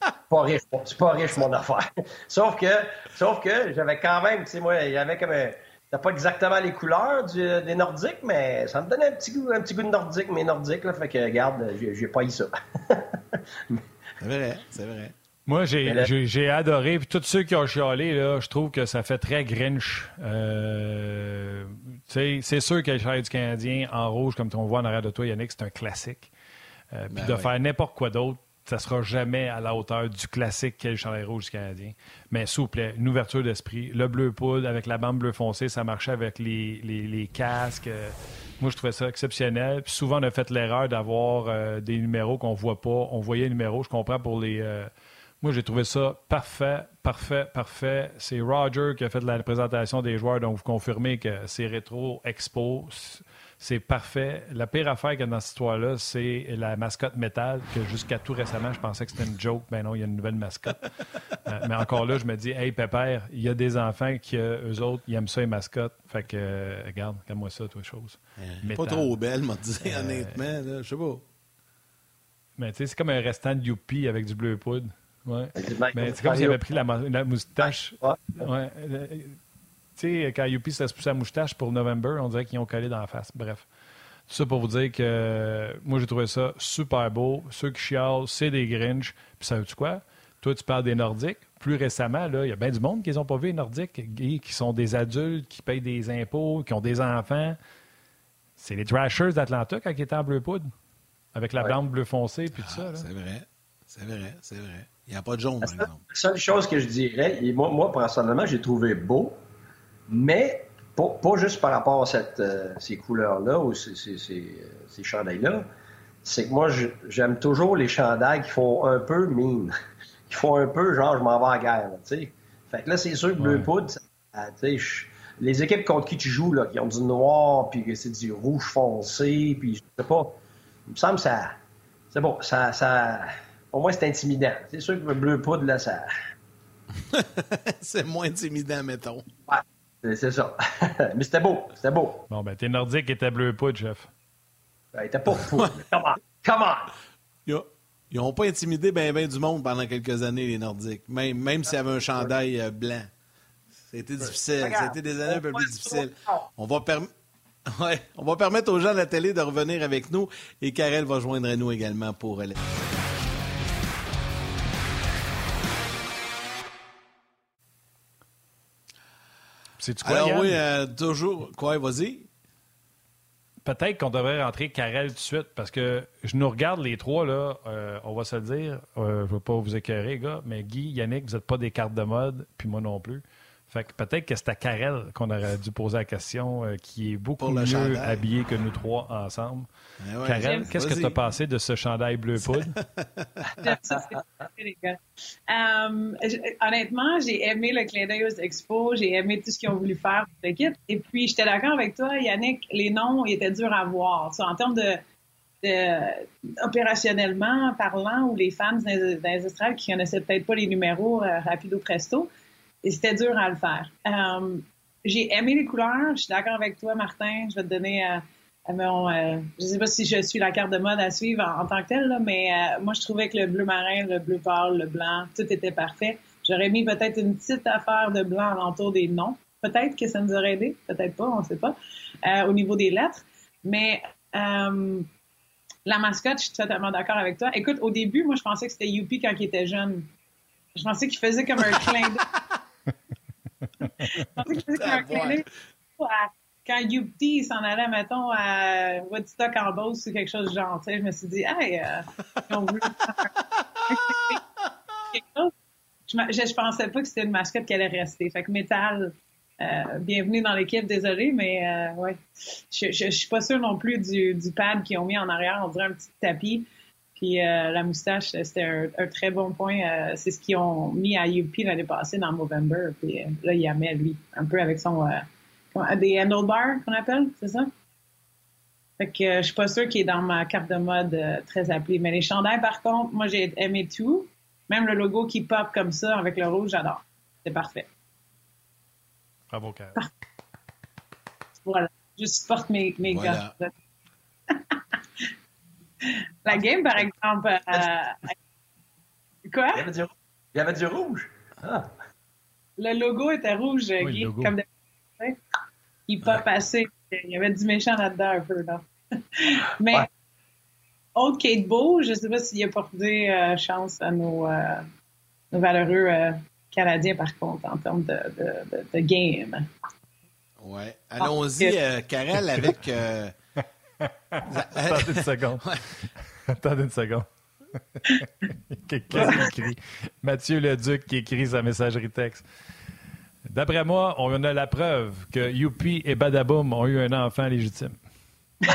pas pas riche, c'est pas riche mon affaire. sauf que, sauf que j'avais quand même, tu sais, moi, il y avait comme un, T'as pas exactement les couleurs des Nordiques, mais ça me donnait un petit goût, un petit goût de nordique, mais nordique, là, fait que, regarde, j'ai pas eu ça. c'est vrai, c'est vrai. Moi, j'ai adoré. Puis tous ceux qui ont chialé, là, je trouve que ça fait très Grinch. Euh, c'est sûr que le chandail du Canadien en rouge, comme on voit en arrière de toi, Yannick, c'est un classique. Euh, puis ben de faire n'importe quoi d'autre, ça sera jamais à la hauteur du classique qu'est le chandail rouge canadien. Mais s'il vous plaît, une ouverture d'esprit. Le bleu poudre avec la bande bleu foncé, ça marchait avec les, les, casques. Moi, je trouvais ça exceptionnel. Puis souvent, on a fait l'erreur d'avoir euh, des numéros qu'on voit pas. On voyait les numéros, je comprends pour les. Euh, moi, j'ai trouvé ça parfait, parfait, parfait. C'est Roger qui a fait la présentation des joueurs, donc vous confirmez que c'est rétro expo. C'est parfait. La pire affaire qu'il y a dans cette histoire-là, c'est la mascotte métal, que jusqu'à tout récemment, je pensais que c'était une joke. Ben non, il y a une nouvelle mascotte. Euh, mais encore là, je me dis, hey, Pépère, il y a des enfants qui, euh, eux autres, ils aiment ça, les mascottes. Fait que, euh, regarde, regarde-moi ça, toi, chose. pas trop belle, m'a dit, honnêtement. Je sais pas. Mais tu sais, c'est comme un restant de Youpi avec du bleu poudre. Ouais. Mais c'est comme s'il avait pris la, moustache. Ouais. Tu sais, quand Youpi se poussé la moustache pour November, on dirait qu'ils ont collé dans la face. Bref. Tout ça pour vous dire que moi, j'ai trouvé ça super beau. Ceux qui chialent, c'est des Grinch. Puis, savais-tu quoi? Toi, tu parles des Nordiques. Plus récemment, il y a bien du monde qui n'ont pas vu, les Nordiques, qui sont des adultes, qui payent des impôts, qui ont des enfants. C'est les Trashers d'Atlanta quand ils étaient en bleu poudre, avec la bande bleu foncé puis tout ça. C'est vrai. C'est vrai, c'est vrai. Il n'y a pas de jaune, par exemple. La seule chose que je dirais, et moi, moi personnellement, j'ai trouvé beau, mais pas, juste par rapport à cette, euh, ces couleurs-là ou ces, ces, ces, chandails-là, c'est que moi, j'aime toujours les chandails qui font un peu mine, qui font un peu genre je m'en vais à guerre. sais. Fait que là, c'est sûr que Bleu Poudre, les équipes contre qui tu joues, là, qui ont du noir, puis que c'est du rouge foncé, puis je sais pas, il me semble que ça. C'est bon, ça, ça. Pour moi, c'est intimidant. C'est sûr que le bleu poudre, là, ça. c'est moins intimidant, mettons. Ouais. C'est ça. Mais c'était beau. C'était beau. Bon, ben, t'es nordique et t'es bleu poudre, chef. Ben, était pas fou. Come on. Come on. Ils n'ont pas intimidé bien ben du monde pendant quelques années, les Nordiques. Même, même s'il y avait un chandail euh, blanc. C'était difficile. C'était des années un peu plus difficiles. On va, ouais, on va permettre aux gens de la télé de revenir avec nous et Karel va joindre nous également pour sais-tu quoi, Alors oui, toujours. Quoi, vas-y peut-être qu'on devrait rentrer Karel tout de suite parce que je nous regarde les trois, là, euh, on va se le dire. Euh, je ne veux pas vous écœurer, gars, mais Guy, Yannick, vous n'êtes pas des cartes de mode, puis moi non plus. Fait que peut-être que c'est à Karel qu'on aurait dû poser la question, euh, qui est beaucoup mieux habillé que nous trois ensemble. Eh Karel, qu'est-ce que tu as passé de ce chandail bleu poudre? Euh, honnêtement, j'ai aimé le clin d'œil aux expos, j'ai aimé tout ce qu'ils ont voulu faire pour l'équipe. Et puis, j'étais d'accord avec toi, Yannick, les noms étaient durs à voir. en termes de, opérationnellement parlant, ou les fans dans les, estrades qui connaissaient peut-être pas les numéros euh, rapido presto, et c'était dur à le faire. Euh, j'ai aimé les couleurs. Je suis d'accord avec toi, Martin. Je vais te donner euh, mon. Euh, je sais pas si je suis la carte de mode à suivre en, tant que telle, mais euh, moi, je trouvais que le bleu marin, le bleu pâle, le blanc, tout était parfait. J'aurais mis peut-être une petite affaire de blanc alentour des noms. Peut-être que ça nous aurait aidé, peut-être pas, on ne sait pas, au niveau des lettres. Mais la mascotte, je suis totalement d'accord avec toi. Écoute, au début, moi, je pensais que c'était Youpi quand il était jeune. Je pensais qu'il faisait comme un clin d'œil quand Youpti s'en allait, mettons, à Woodstock en Beauce ou quelque chose de genre, tu sais, je me suis dit, hey, euh, ils ont voulu quelque chose. Je, je, pensais pas que c'était une mascotte qui allait rester. Fait que Metal, euh, bienvenue dans l'équipe, désolé, mais euh, ouais. Je, je, suis pas sûre non plus du, du pad qu'ils ont mis en arrière, on dirait un petit tapis. Puis euh, la moustache, c'était un, très bon point. Euh, c'est ce qu'ils ont mis à UP l'année passée dans November. Puis euh, là, il a mis lui, un peu avec son des handlebars qu'on appelle, c'est ça? Fait que je suis pas sûre qu'il est dans ma carte de mode très appelée. Mais les chandails, par contre, moi j'ai aimé tout. Même le logo qui pop comme ça avec le rouge, j'adore. C'est parfait. Bravo, Karen. Voilà. Je supporte mes, mes gars. La game, par exemple. Euh, quoi? Il y, avait du, il y avait du rouge. Ah. Le logo était rouge, Guy, comme d'habitude. Il pas passé. Il y avait du méchant là-dedans un peu, là. Mais, autre Kate Beau, je ne sais pas s'il a porté euh, chance à nos, euh, nos valeureux Canadiens, par contre, en termes de, de, de, game. Ouais. Allons-y, ah, Karel, avec. Attendez une seconde. Attendez une seconde. Quelqu'un qui écrit. Mathieu Leduc qui écrit sa messagerie texte. D'après moi, on a la preuve que Youpi et Badaboum ont eu un enfant légitime.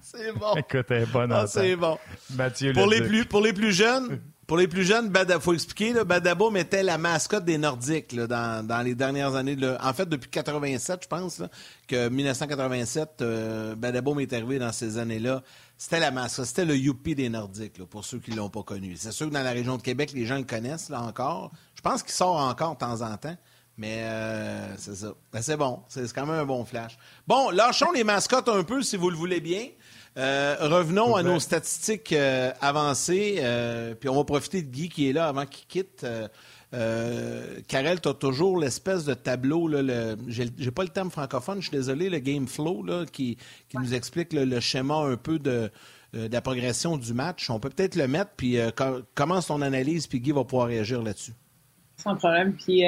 c'est bon. Écoute, bon ah, C'est bon. Mathieu pour Les plus, pour les plus jeunes, pour les plus jeunes, il faut expliquer, là, Badabo était la mascotte des Nordiques dans, les dernières années. en fait, depuis 87, je pense, que 1987, euh, Badabo est arrivé dans ces années-là. C'était la mascotte, c'était le Youpi des Nordiques, pour ceux qui ne l'ont pas connu. C'est sûr que dans la région de Québec, les gens le connaissent là encore. Je pense qu'il sort encore de temps en temps. Mais euh, c'est ça. Ben, c'est bon. C'est quand même un bon flash. Bon, lâchons les mascottes un peu, si vous le voulez bien. Euh, revenons à nos statistiques euh, avancées, euh, puis on va profiter de Guy qui est là avant qu'il quitte. Karel, tu as toujours l'espèce de tableau, là, j'ai pas le terme francophone, je suis désolé, le game flow là, qui, qui nous explique le schéma un peu de, la progression du match. On peut peut-être le mettre, puis commence ton analyse, puis Guy va pouvoir réagir là-dessus. Sans problème. Puis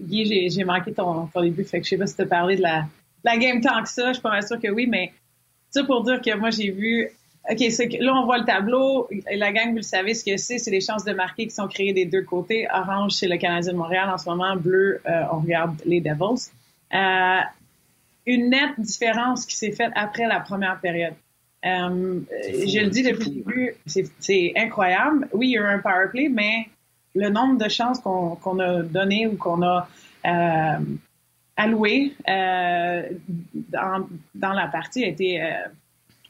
Guy, j'ai manqué ton, début, fait que je sais pas si tu as parlé de la, game tant que ça, je suis pas sûr que oui, mais ça pour dire que moi, j'ai vu OK, que là, on voit le tableau. La gang, vous le savez, ce que c'est, c'est les chances de marquer qui sont créées des deux côtés. Orange, c'est le Canadien de Montréal en ce moment. Bleu, euh, on regarde les Devils. Euh, une nette différence qui s'est faite après la première période. Euh, je le dis depuis le début, c'est incroyable. Oui, il y a eu un power play, mais le nombre de chances qu'on a donné ou qu'on a euh, alloué euh, dans, la partie a été euh,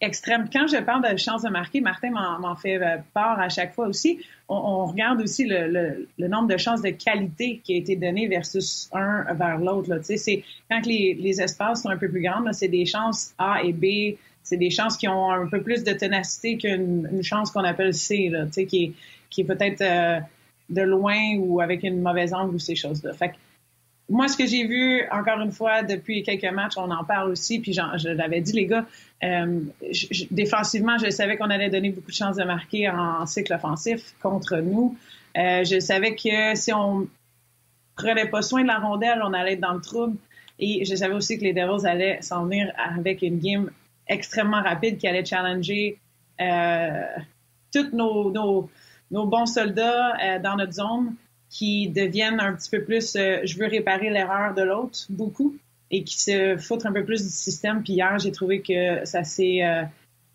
extrême. Quand je parle de chance de marquer, Martin m'en fait euh, part à chaque fois aussi. On, regarde aussi le, le, nombre de chances de qualité qui a été donné versus un vers l'autre. C'est quand les, espaces sont un peu plus grands, c'est des chances A et B. C'est des chances qui ont un peu plus de ténacité qu'une une chance qu'on appelle C, qui est, peut-être de loin ou avec une mauvaise angle ou ces choses-là. Moi, ce que j'ai vu, encore une fois, depuis quelques matchs, on en parle aussi, puis je l'avais dit, les gars, euh, défensivement, je savais qu'on allait donner beaucoup de chances de marquer en cycle offensif contre nous. Euh, je savais que si on prenait pas soin de la rondelle, on allait être dans le trouble. Et je savais aussi que les Devils allaient s'en venir avec une game extrêmement rapide qui allait challenger euh, tous nos, bons soldats dans notre zone qui deviennent un petit peu plus euh, je veux réparer l'erreur de l'autre beaucoup et qui se foutent un peu plus du système. Puis hier, j'ai trouvé que ça s'est euh,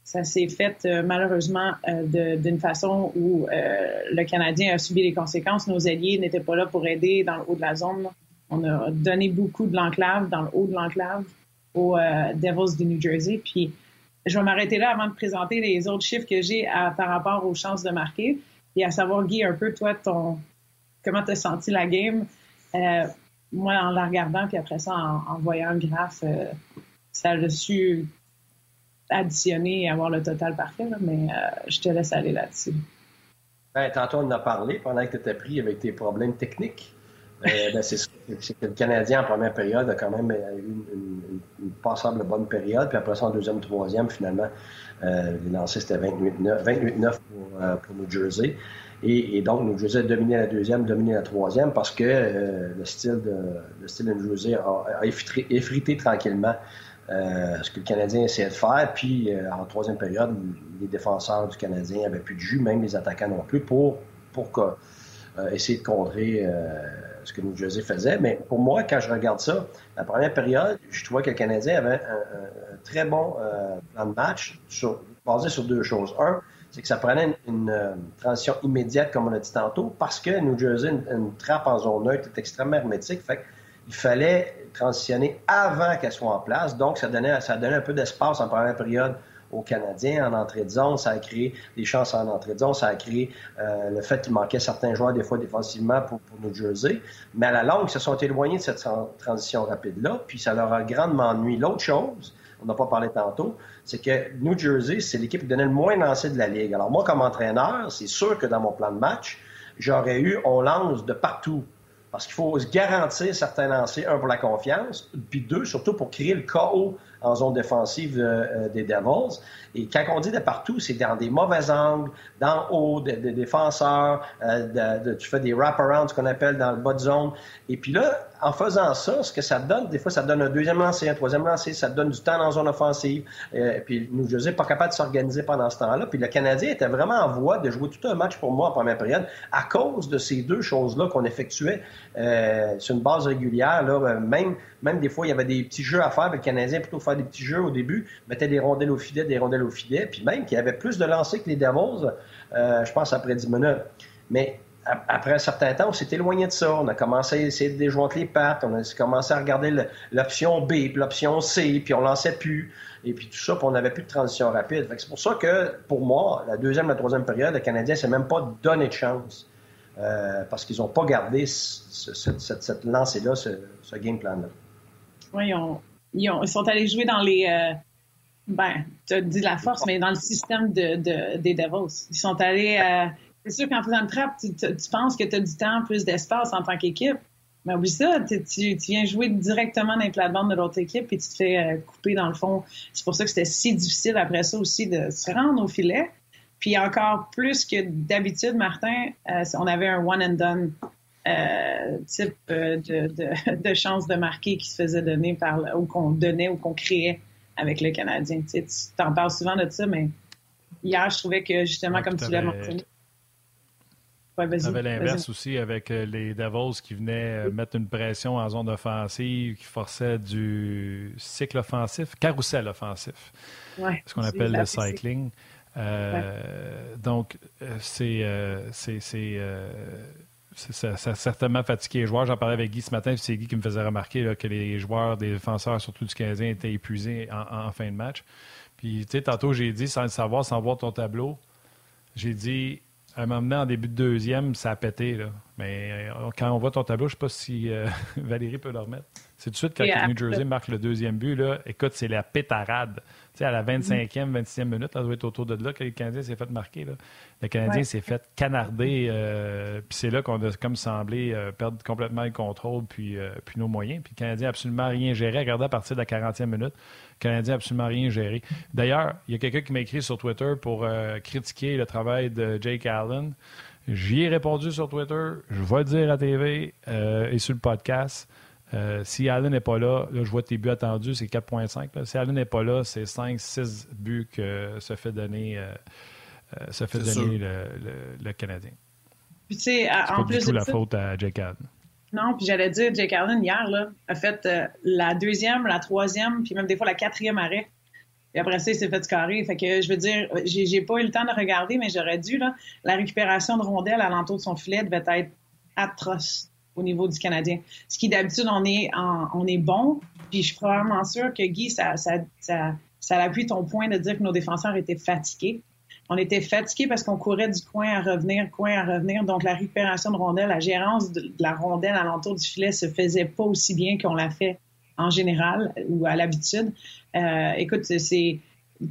ça s'est fait euh, malheureusement euh, d'une façon où euh, le Canadien a subi les conséquences. Nos alliés n'étaient pas là pour aider dans le haut de la zone. On a donné beaucoup de l'enclave, dans le haut de l'enclave, aux Devils de New Jersey. Puis je vais m'arrêter là avant de présenter les autres chiffres que j'ai par rapport aux chances de marquer. Et à savoir, Guy, un peu, toi, ton comment tu as senti la game? moi, en la regardant, puis après ça, en, voyant le graphe, ça a su additionner et avoir le total parfait, mais euh, je te laisse aller là-dessus. Ben, tantôt, on en a parlé pendant que tu étais pris avec tes problèmes techniques. Euh, ben, c'est que le Canadien, en première période, a quand même eu une, passable bonne période. Puis après ça, en deuxième, troisième, finalement, euh, les lancers, c'était 28-9 pour, pour, New Jersey. Et, donc, New Jersey a dominé la deuxième, dominé la troisième parce que le, style de, le style de New Jersey a, effrité tranquillement euh, ce que le Canadien essayait de faire. Puis, euh, en troisième période, les défenseurs du Canadien n'avaient plus de jus, même les attaquants non plus, pour, pour euh, essayer de contrer ce que New Jersey faisait. Mais pour moi, quand je regarde ça, la première période, je trouvais que le Canadien avait un, très bon plan de match basé sur deux choses. Un, c'est que ça prenait une, transition immédiate, comme on a dit tantôt, parce que New Jersey, une, trappe en zone neutre est extrêmement hermétique. Fait il fallait transitionner avant qu'elle soit en place. Donc, ça donnait, ça donnait un peu d'espace en première période aux Canadiens en entrée de zone. Ça a créé des chances en entrée de zone. Ça a créé euh, le fait qu'il manquait certains joueurs, des fois défensivement, pour, New Jersey. Mais à la longue, ils se sont éloignés de cette transition rapide-là. Puis ça leur a grandement nuit. L'autre chose, on n'a pas parlé tantôt, c'est que New Jersey, c'est l'équipe qui donnait le moins lancé de la Ligue. Alors moi, comme entraîneur, c'est sûr que dans mon plan de match, j'aurais eu, on lance de partout. Parce qu'il faut se garantir certains lancers, un pour la confiance, puis deux, surtout pour créer le chaos en zone défensive euh, euh, des Devils. Et quand on dit de partout, c'est dans des mauvais angles, d'en haut, des défenseurs, euh, tu fais des wraparounds, ce qu'on appelle dans le bas de zone. Et puis là, en faisant ça, ce que ça donne, des fois, ça donne un deuxième lancer, un troisième lancer, ça donne du temps dans la zone offensive. Et puis nous, José, pas capable de s'organiser pendant ce temps-là. Puis le Canadien était vraiment en voie de jouer tout un match pour moi en première période à cause de ces deux choses-là qu'on effectuait sur une base régulière. Là, même, même des fois, il y avait des petits jeux à faire. Le Canadien, plutôt faire des petits jeux au début, mettait des rondelles au filet, des rondelles au filet, puis même qu'il y avait plus de lancers que les Devils, euh, je pense, après 10 minutes. Mais après un certain temps, on s'est éloigné de ça. On a commencé à essayer de déjointer les pattes. On a commencé à regarder l'option B, puis l'option C, puis on lançait plus. Et puis tout ça, puis on n'avait plus de transition rapide. C'est pour ça que, pour moi, la deuxième, la troisième période, le Canadien s'est même pas donné de chance. Euh, parce qu'ils n'ont pas gardé cette, lancée-là, ce, game plan-là. Oui, ils, sont allés jouer dans les. Euh, ben, tu as dit la force, mais dans le système de, des Devils. Ils sont allés. Euh, c'est sûr qu'en faisant une trappe, tu, penses que tu as du temps, plus d'espace en tant qu'équipe. Mais oublie ça, tu, viens jouer directement avec la bande de l'autre équipe et tu te fais couper dans le fond. C'est pour ça que c'était si difficile après ça aussi de se rendre au filet. Puis encore plus que d'habitude, Martin, euh, on avait un one and done euh, type euh, de, de, de, chance de marquer qui se faisait donner par ou qu'on donnait ou qu'on créait avec le Canadien. Tu t'en parles souvent de ça, mais hier, je trouvais que justement, comme tu l'as mentionné. Ouais, avait l'inverse aussi avec les Devils qui venaient mettre une pression en zone offensive, qui forçait du cycle offensif, carrousel offensif. Ouais, ce qu'on appelle le cycling. Euh, donc, euh, euh, c'est. c'est ça, a certainement fatigué les joueurs. J'en parlais avec Guy ce matin, c'est Guy qui me faisait remarquer que les joueurs, des défenseurs, surtout du Canadien, étaient épuisés en, fin de match. Puis, tu sais, tantôt, j'ai dit, sans le savoir, sans voir ton tableau, j'ai dit, à un moment donné, en début de deuxième, ça a pété. Là. Mais quand on voit ton tableau, je ne sais pas si Valérie peut le remettre. C'est tout de suite quand New Jersey marque le deuxième but. Là, écoute, c'est la pétarade à la 25e, 26e minute, ça doit être autour de là que le Canadien s'est fait marquer. Le Canadien s'est fait canarder, euh, puis c'est là qu'on a comme semblé euh, perdre complètement le contrôle puis, euh, puis nos moyens. Puis le Canadien n'a absolument rien géré. Regardez à partir de la 40e minute, le Canadien n'a absolument rien géré. D'ailleurs, il y a quelqu'un qui m'a écrit sur Twitter pour critiquer le travail de Jake Allen. J'y ai répondu sur Twitter. Je vais le dire à TV et sur le podcast. Euh, si Allen n'est pas là, là, je vois tes buts attendus, c'est 4,5. Si Allen n'est pas là, c'est 5, 6 buts que se fait donner, euh, se fait donner le, Canadien. Puis, tu sais, en pas du tout la faute à Jake Allen. Non, puis j'allais dire, Jake Allen, hier, là, a fait la deuxième, la troisième, puis même des fois la quatrième arrêt. Et après ça, il s'est fait carrer. Fait que je veux dire, j'ai pas eu le temps de regarder, mais j'aurais dû, là. La récupération de rondelles à l'entour de son filet devait être atroce au niveau du Canadien. Ce qui d'habitude, on est on est bon. Puis je suis probablement sûre que Guy, ça, ça, ça, ça appuie ton point de dire que nos défenseurs étaient fatigués. On était fatigués parce qu'on courait du coin à revenir, coin à revenir. Donc, la récupération de rondelles, la gérance de, la rondelle à l'entour du filet se faisait pas aussi bien qu'on l'a fait en général ou à l'habitude. Euh, écoute, c'est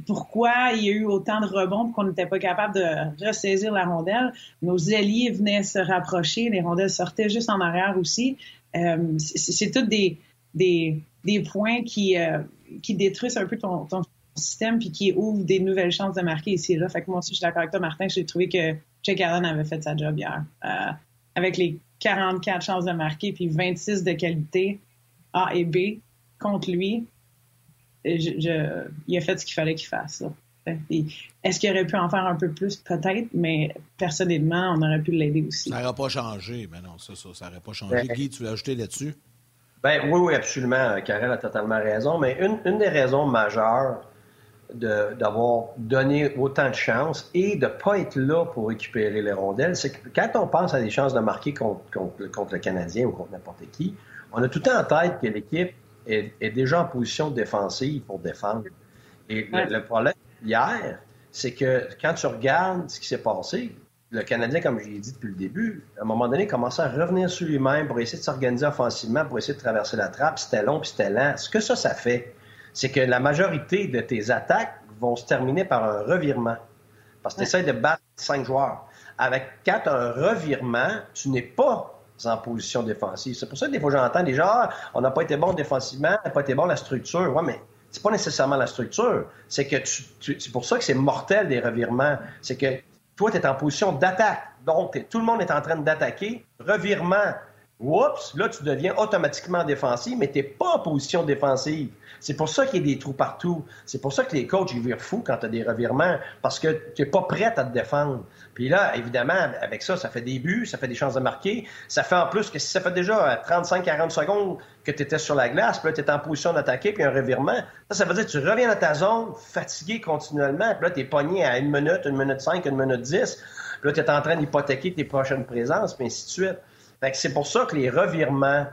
pourquoi il y a eu autant de rebonds qu'on n'était pas capable de ressaisir la rondelle. Nos alliés venaient se rapprocher, les rondelles sortaient juste en arrière aussi. Euh, c'est tous des, des, points qui, euh, qui détruisent un peu ton, système puis qui ouvrent des nouvelles chances de marquer ici là. Fait que moi aussi, je suis d'accord avec toi, Martin. J'ai trouvé que Jake Allen avait fait sa job hier. Euh, avec les 44 chances de marquer puis 26 de qualité A et B contre lui, je, il a fait ce qu'il fallait qu'il fasse. Est-ce qu'il aurait pu en faire un peu plus? Peut-être, mais personnellement, on aurait pu l'aider aussi. Ça n'aurait pas changé, mais non, ça, ça, n'aurait pas changé. Guy, tu veux ajouter là-dessus? Ben, oui, oui, absolument. Karel a totalement raison. Mais une, des raisons majeures d'avoir donné autant de chances et de ne pas être là pour récupérer les rondelles, c'est que quand on pense à des chances de marquer contre, contre le Canadien ou contre n'importe qui, on a tout le temps en tête que l'équipe est, déjà en position défensive pour défendre. Et le, problème hier, c'est que quand tu regardes ce qui s'est passé, le Canadien, comme je l'ai dit depuis le début, à un moment donné, commençait à revenir sur lui-même pour essayer de s'organiser offensivement, pour essayer de traverser la trappe. C'était long puis c'était lent. Ce que ça, ça fait, c'est que la majorité de tes attaques vont se terminer par un revirement. Parce que tu essaies de battre cinq joueurs. Avec quatre, un revirement, tu n'es pas en position défensive. C'est pour ça que des fois j'entends des gens, ah, on n'a pas été bon défensivement, on n'a pas été bon la structure. Ouais, mais c'est pas nécessairement la structure. C'est que c'est pour ça que c'est mortel des revirements. C'est que toi, tu es en position d'attaque. Donc, tout le monde est en train d'attaquer. Revirement. Oups, là, tu deviens automatiquement défensif, mais tu n'es pas en position défensive. C'est pour ça qu'il y a des trous partout. C'est pour ça que les coachs, ils virent fous quand tu as des revirements, parce que tu n'es pas prêt à te défendre. Puis là, évidemment, avec ça, ça fait des buts, ça fait des chances de marquer. Ça fait en plus que si ça fait déjà 35-40 secondes que tu étais sur la glace, puis là, tu es en position d'attaquer, puis un revirement, ça, ça veut dire que tu reviens dans ta zone, fatigué continuellement, puis là, tu es pogné à une minute, une minute cinq, une minute dix, puis là, tu es en train d'hypothéquer tes prochaines présences, puis ainsi de suite. Fait que c'est pour ça que les revirements,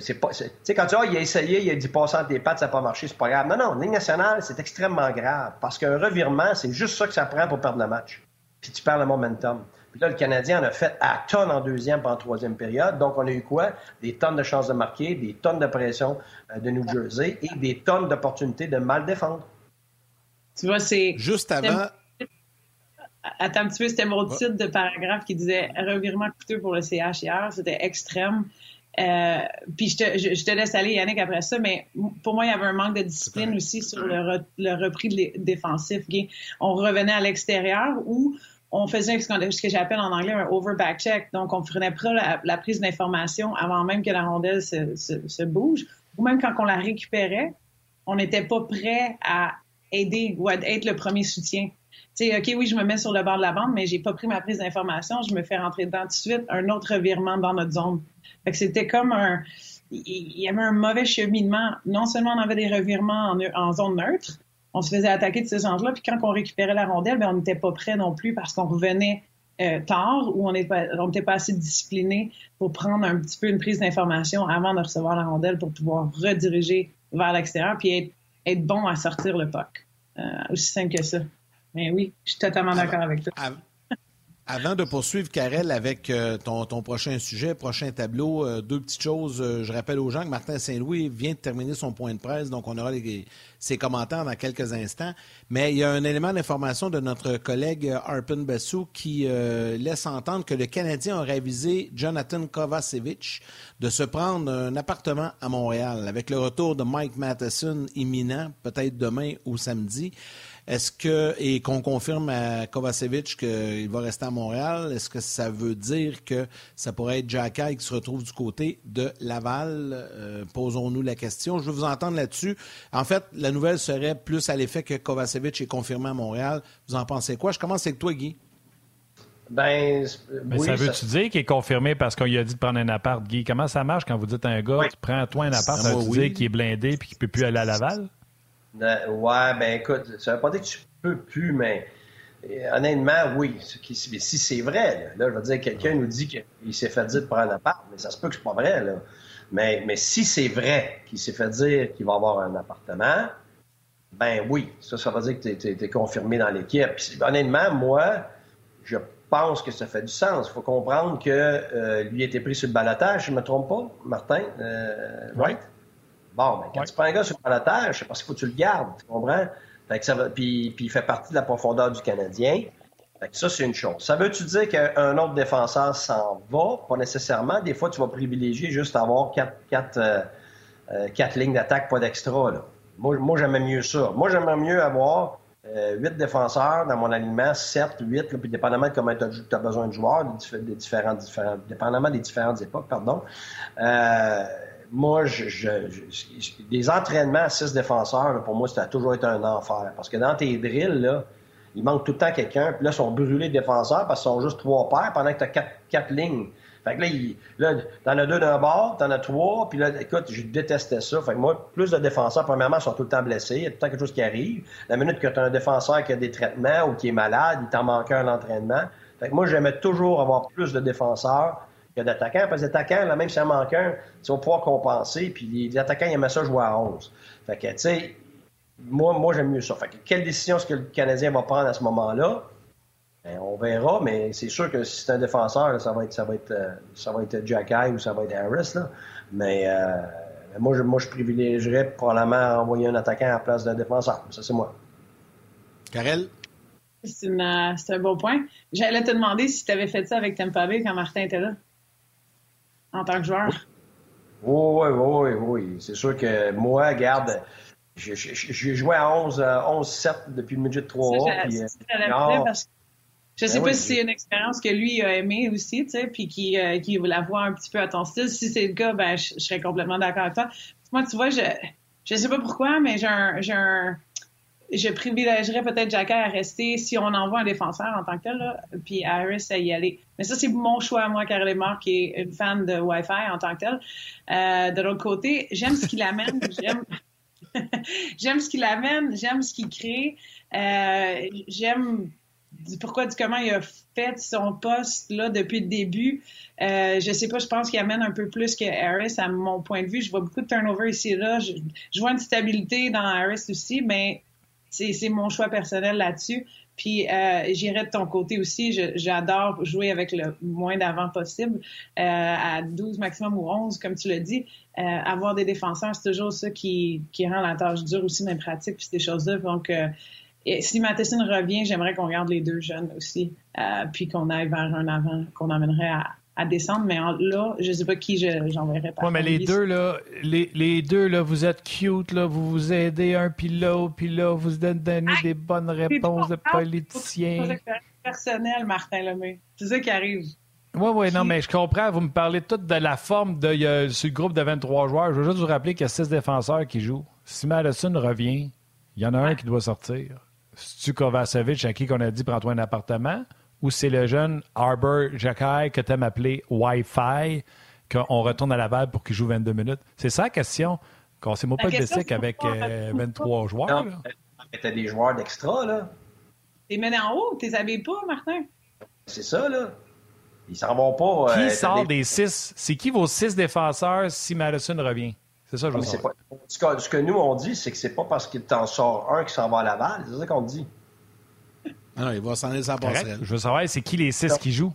c'est pas, tu sais, quand tu dis, il a essayé, il a dit passer entre tes pattes, ça n'a pas marché, c'est pas grave. Non, non, Ligue nationale, c'est extrêmement grave. Parce qu'un revirement, c'est juste ça que ça prend pour perdre le match. Puis tu perds le momentum. Puis là, le Canadien en a fait à tonnes en deuxième et en troisième période. Donc, on a eu quoi? Des tonnes de chances de marquer, des tonnes de pression euh, de New Jersey et des tonnes d'opportunités de mal défendre. Tu vois, c'est. Juste avant. Attends un petit peu, c'était mon titre de paragraphe qui disait revirement coûteux pour le CH hier. C'était extrême. Euh, puis je te, je, te, laisse aller, Yannick, après ça, mais pour moi, il y avait un manque de discipline aussi sur le, le repris défensif. On revenait à l'extérieur où on faisait ce, que j'appelle en anglais un over-back check. Donc, on prenait pas la, prise d'information avant même que la rondelle se, se, bouge. Ou même quand on la récupérait, on n'était pas prêt à aider ou à être le premier soutien. Sais, OK, oui, je me mets sur le bord de la bande, mais j'ai pas pris ma prise d'information, je me fais rentrer dedans tout de suite, un autre revirement dans notre zone. Fait que c'était comme un, il y avait un mauvais cheminement. Non seulement on avait des revirements en, zone neutre, on se faisait attaquer de ces gens-là, puis quand on récupérait la rondelle, ben on n'était pas prêt non plus parce qu'on revenait euh, tard ou on n'était pas assez discipliné pour prendre un petit peu une prise d'information avant de recevoir la rondelle pour pouvoir rediriger vers l'extérieur puis être, bon à sortir le puck. Euh, aussi simple que ça. Mais oui, je suis totalement d'accord avec toi. Avant de poursuivre, Karel, avec euh, ton, ton, prochain sujet, prochain tableau, euh, deux petites choses. Euh, je rappelle aux gens que Martin Saint-Louis vient de terminer son point de presse, donc on aura ses commentaires dans quelques instants. Mais il y a un élément d'information de notre collègue Arpin Bessou qui laisse entendre que le Canadien aurait avisé Jonathan Kovacevic de se prendre un appartement à Montréal avec le retour de Mike Matheson imminent, peut-être demain ou samedi. Est-ce que, et qu'on confirme à Kovacevic qu'il va rester à Montréal, est-ce que ça veut dire que ça pourrait être Jack qui se retrouve du côté de Laval? Euh, posons-nous la question. Je veux vous entendre là-dessus. En fait, la nouvelle serait plus à l'effet que Kovacevic est confirmé à Montréal. Vous en pensez quoi? Je commence avec toi, Guy. Ben, Mais ça veut-tu dire qu'il est confirmé parce qu'on lui a dit de prendre un appart, Guy? Comment ça marche quand vous dites à un gars, tu prends toi un appart, ça veut dire qu'il est blindé et qu'il ne peut plus aller à Laval? Ouais, ben écoute, ça veut pas dire que tu peux plus, mais euh, honnêtement, oui. Si c'est vrai, là, je veux dire, quelqu'un nous dit qu'il s'est fait dire de prendre un appart, mais ça se peut que c'est pas vrai, là. Mais, mais si c'est vrai qu'il s'est fait dire qu'il va avoir un appartement, ben oui, ça, ça veut dire que tu es, confirmé dans l'équipe. Honnêtement, moi, je pense que ça fait du sens. Il faut comprendre que euh, lui a été pris sur le balotage, je ne me trompe pas, Martin. Euh, right? Bon, ben, quand tu prends un gars sur le balotage, c'est parce qu'il faut que tu le gardes, tu comprends? Fait que ça va, puis, puis il fait partie de la profondeur du Canadien. Fait que ça, c'est une chose. Ça veut-tu dire qu'un autre défenseur s'en va? Pas nécessairement. Des fois, tu vas privilégier juste avoir quatre, quatre, euh, euh quatre lignes d'attaque, pas d'extra. Moi, moi j'aimais mieux ça. Moi, j'aimerais mieux avoir euh, 8 défenseurs dans mon alignement, 7, 8, puis dépendamment de comment tu as, besoin de joueurs, des, différents, différents, dépendamment des différentes époques, pardon. Euh, moi, je, des entraînements à 6 défenseurs, pour moi, ça a toujours été un enfer. Parce que dans tes drills, là, il manque tout le temps quelqu'un, puis là, ils sont brûlés de défenseurs parce qu'ils sont juste trois paires pendant que tu as quatre, lignes. Fait que là, là t'en as deux d'un bord, t'en as trois, puis là, écoute, je détestais ça. Fait que moi, plus de défenseurs, premièrement, sont tout le temps blessés, il y a tout le temps quelque chose qui arrive. La minute que tu as un défenseur qui a des traitements ou qui est malade, il t'en manque un entraînement. Fait que moi, j'aimais toujours avoir plus de défenseurs que d'attaquants, parce que les attaquants, là, même si en manque un, tu vas pouvoir compenser, puis les, attaquants, ils aimaient ça jouer à 11. Fait que, tu sais, moi, moi j'aime mieux ça. Fait que, quelle décision est-ce que le Canadien va prendre à ce moment-là? Ben, on verra, mais c'est sûr que si c'est un défenseur, ça va être ça va être euh, ça va être Jack ou ça va être Harris. Là. Mais euh, moi, je, moi, je privilégierais probablement envoyer un attaquant à la place d'un défenseur. Ça, c'est moi. Karel? C'est, un bon point. J'allais te demander si tu avais fait ça avec Tampa Bay quand Martin était là, en tant que joueur? Oui, oui, oui, oui. C'est sûr que moi, garde, j'ai joué à 11, 11-7 depuis le midget 3A. Je sais ben pas si c'est une expérience que lui a aimé aussi, tu sais, puis qui, euh, qui la voir un petit peu à ton style. Si c'est le cas, ben, je, serais complètement d'accord avec toi. Moi, tu vois, je, je sais pas pourquoi, mais j'ai un, j'ai un, je privilégierais peut-être Jacquet à rester si on envoie un défenseur en tant que tel, là, puis Harris à y aller. Mais ça, c'est mon choix à moi, Carole Marc, qui est une fan de Wi-Fi en tant que tel. Euh, de l'autre côté, j'aime ce qu'il amène, j'aime, j'aime ce qu'il amène, j'aime ce qu'il crée, euh, j'aime du pourquoi, du comment il a fait son poste là depuis le début. Euh, je sais pas, je pense qu'il amène un peu plus que Harris à mon point de vue. Je vois beaucoup de turnover ici et là. Je, vois une stabilité dans Harris aussi, mais c'est mon choix personnel là-dessus. Puis euh, j'irai de ton côté aussi. J'adore jouer avec le moins d'avant possible, euh, à 12 maximum ou 11, comme tu l'as dit. Euh, avoir des défenseurs, c'est toujours ça qui, qui rend la tâche dure aussi dans les pratiques, puis ces choses-là. Donc, euh, et si Matheson revient, j'aimerais qu'on garde les deux jeunes aussi, puis qu'on aille vers un avant, qu'on amènerait à, descendre. Mais là, je ne sais pas qui j'enverrais pas. Oui, mais les deux, là, les, les, deux, là, vous êtes cute, là, vous vous aidez un puis l'autre, puis là, vous donnez des bonnes réponses de politiciens. personnel, Martin Lemay. C'est ça qui arrive. Oui, oui, non, mais je comprends. Vous me parlez tout de la forme de ce groupe de 23 joueurs. Je veux juste vous rappeler qu'il y a six défenseurs qui jouent. Si Madison revient, il y en a un qui doit sortir. C'est-tu Kovacevic à qui qu'on a dit prends-toi un appartement? Ou c'est le jeune Arbor Jacquet que tu aimes appeler Wi-Fi qu'on retourne à la balle pour qu'il joue 22 minutes? C'est ça la question. S'est pas de avec 23 euh, joueurs. Non, t'as des joueurs d'extra, là. T'es mené en haut, t'es habillé pas, Martin? C'est ça, là. Ils s'en vont pas. Qui euh, sort des... six? C'est qui vos six défenseurs si Madison revient? C'est ça, je veux savoir. Ce, que, nous, on dit, c'est que c'est pas parce qu'il t'en sort un qui s'en va à Laval. C'est ça qu'on dit. Non, il va s'en aller sa passerelle. Je veux savoir, c'est qui les six qui jouent?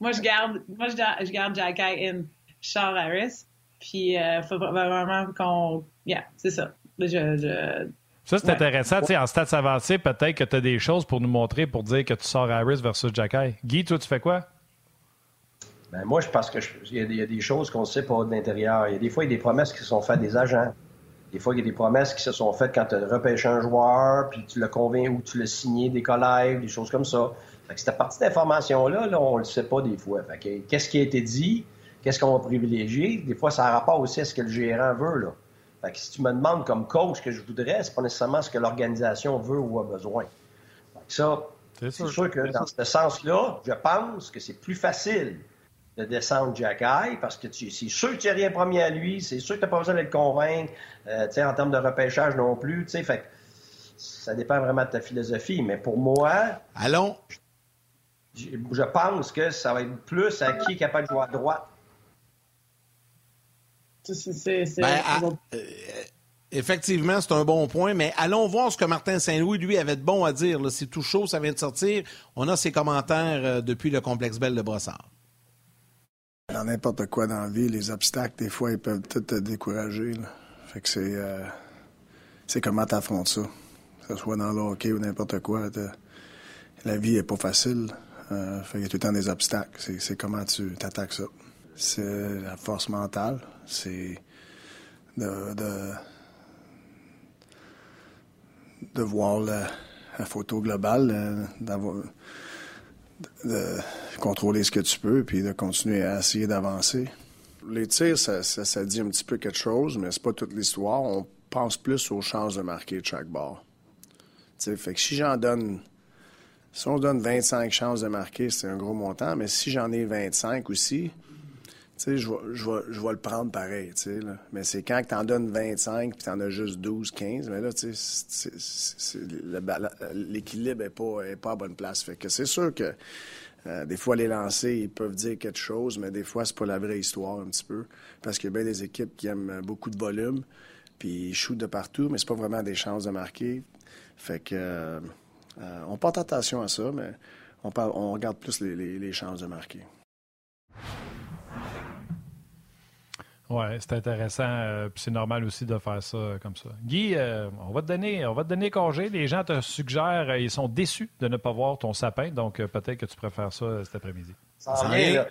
Moi, je garde, moi, je, je garde Jack in Charles Harris. Puis, il euh, faut vraiment qu'on. Yeah, c'est ça. Je, Ça, c'est intéressant. En stats avancés, peut-être que tu as des choses pour nous montrer pour dire que tu sors Harris versus Jacky. Guy, toi, tu fais quoi? Ben, moi, je pense qu'il y, a des choses qu'on ne sait pas de l'intérieur. Il y a des fois, il y a des promesses qui sont faites des agents. Des fois, il y a des promesses qui se sont faites quand tu as repêché un joueur, puis tu l'as convaincu ou tu l'as signé, des collègues, des choses comme ça. Fait que cette partie d'information-là, là, on ne le sait pas des fois. qu'est-ce qui a été dit? Qu'est-ce qu'on va privilégier? Des fois, ça a rapport aussi à ce que le gérant veut. Là. Fait que si tu me demandes comme coach ce que je voudrais, c'est pas nécessairement ce que l'organisation veut ou a besoin. ça, c'est sûr. que dans ce sens-là, je pense que c'est plus facile de descendre Jack parce que c'est sûr que tu n'as rien promis à lui, c'est sûr que tu n'as pas besoin de le convaincre, euh, en termes de repêchage non plus. Fait ça dépend vraiment de ta philosophie. Mais pour moi. Allons. Je, je pense que ça va être plus à qui est capable de jouer à droite. Ben, euh, effectivement, c'est un bon point, mais allons voir ce que Martin Saint-Louis, lui, avait de bon à dire. C'est tout chaud, ça vient de sortir. On a ses commentaires euh, depuis le complexe Belle de Brossard. Dans n'importe quoi dans la vie, les obstacles, des fois, ils peuvent tout te décourager. Fait que c'est, euh, c'est comment tu affrontes ça. Que ce soit dans le ou n'importe quoi. La vie est pas facile. fait y a tout le temps des obstacles. C'est, comment tu t'attaques ça. C'est la force mentale c'est de, de, voir la, photo globale, euh, de contrôler ce que tu peux, puis de continuer à essayer d'avancer. Les tirs, ça, dit un petit peu quelque chose, mais c'est pas toute l'histoire. On pense plus aux chances de marquer chaque bord. fait que si j'en donne, si on donne 25 chances de marquer, c'est un gros montant, mais si j'en ai 25 aussi, je vais, le prendre pareil. Mais c'est quand tu en donnes 25 puis tu en as juste 12, 15, mais là, tu sais, l'équilibre n'est pas, est pas à bonne place. Fait que c'est sûr que euh, des fois, les lancers, ils peuvent dire quelque chose, mais des fois, c'est pas la vraie histoire un petit peu. Parce qu'il y a bien des équipes qui aiment beaucoup de volume, puis ils shootent de partout, mais c'est pas vraiment des chances de marquer. Fait que euh, on porte attention à ça, mais on, regarde plus les chances de marquer. Oui, c'est intéressant. Euh, puis c'est normal aussi de faire ça comme ça. Guy, euh, on va te donner, on va te donner congé. Les gens te suggèrent, euh, ils sont déçus de ne pas voir ton sapin, donc peut-être que tu préfères ça cet après-midi. Ça s'en vient,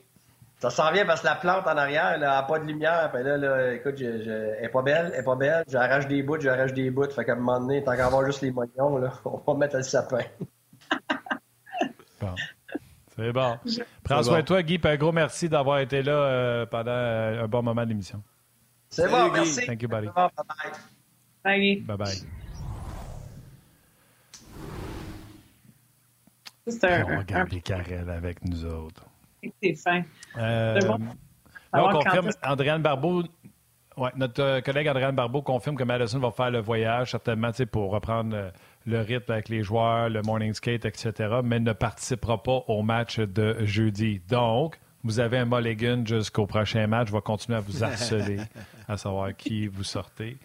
Ça s'en vient parce que la plante en arrière, elle n'a pas de lumière. Puis là, là écoute, je, elle n'est pas belle, elle n'est pas belle. J'arrache des bouts, j'arrache des bouts. Fait qu'à un moment donné, tant qu'à avoir juste les moignons, là, on va mettre le sapin. bon. C'est bon. Prends soin de toi, Guy. un gros merci d'avoir été là euh, pendant euh, un bon moment de l'émission. C'est bon, merci. Thank you, buddy. Bye bye. Bye bye. On regarde les carrels avec nous autres. C'est fin. Euh, on confirme, Andréane Barbeau, ouais, notre collègue Andréane Barbeau confirme que Madison va faire le voyage, certainement pour reprendre le rythme avec les joueurs, le morning skate, etc., mais ne participera pas au match de jeudi. Donc, vous avez un mulligan jusqu'au prochain match. Je vais continuer à vous harceler, à savoir qui vous sortez.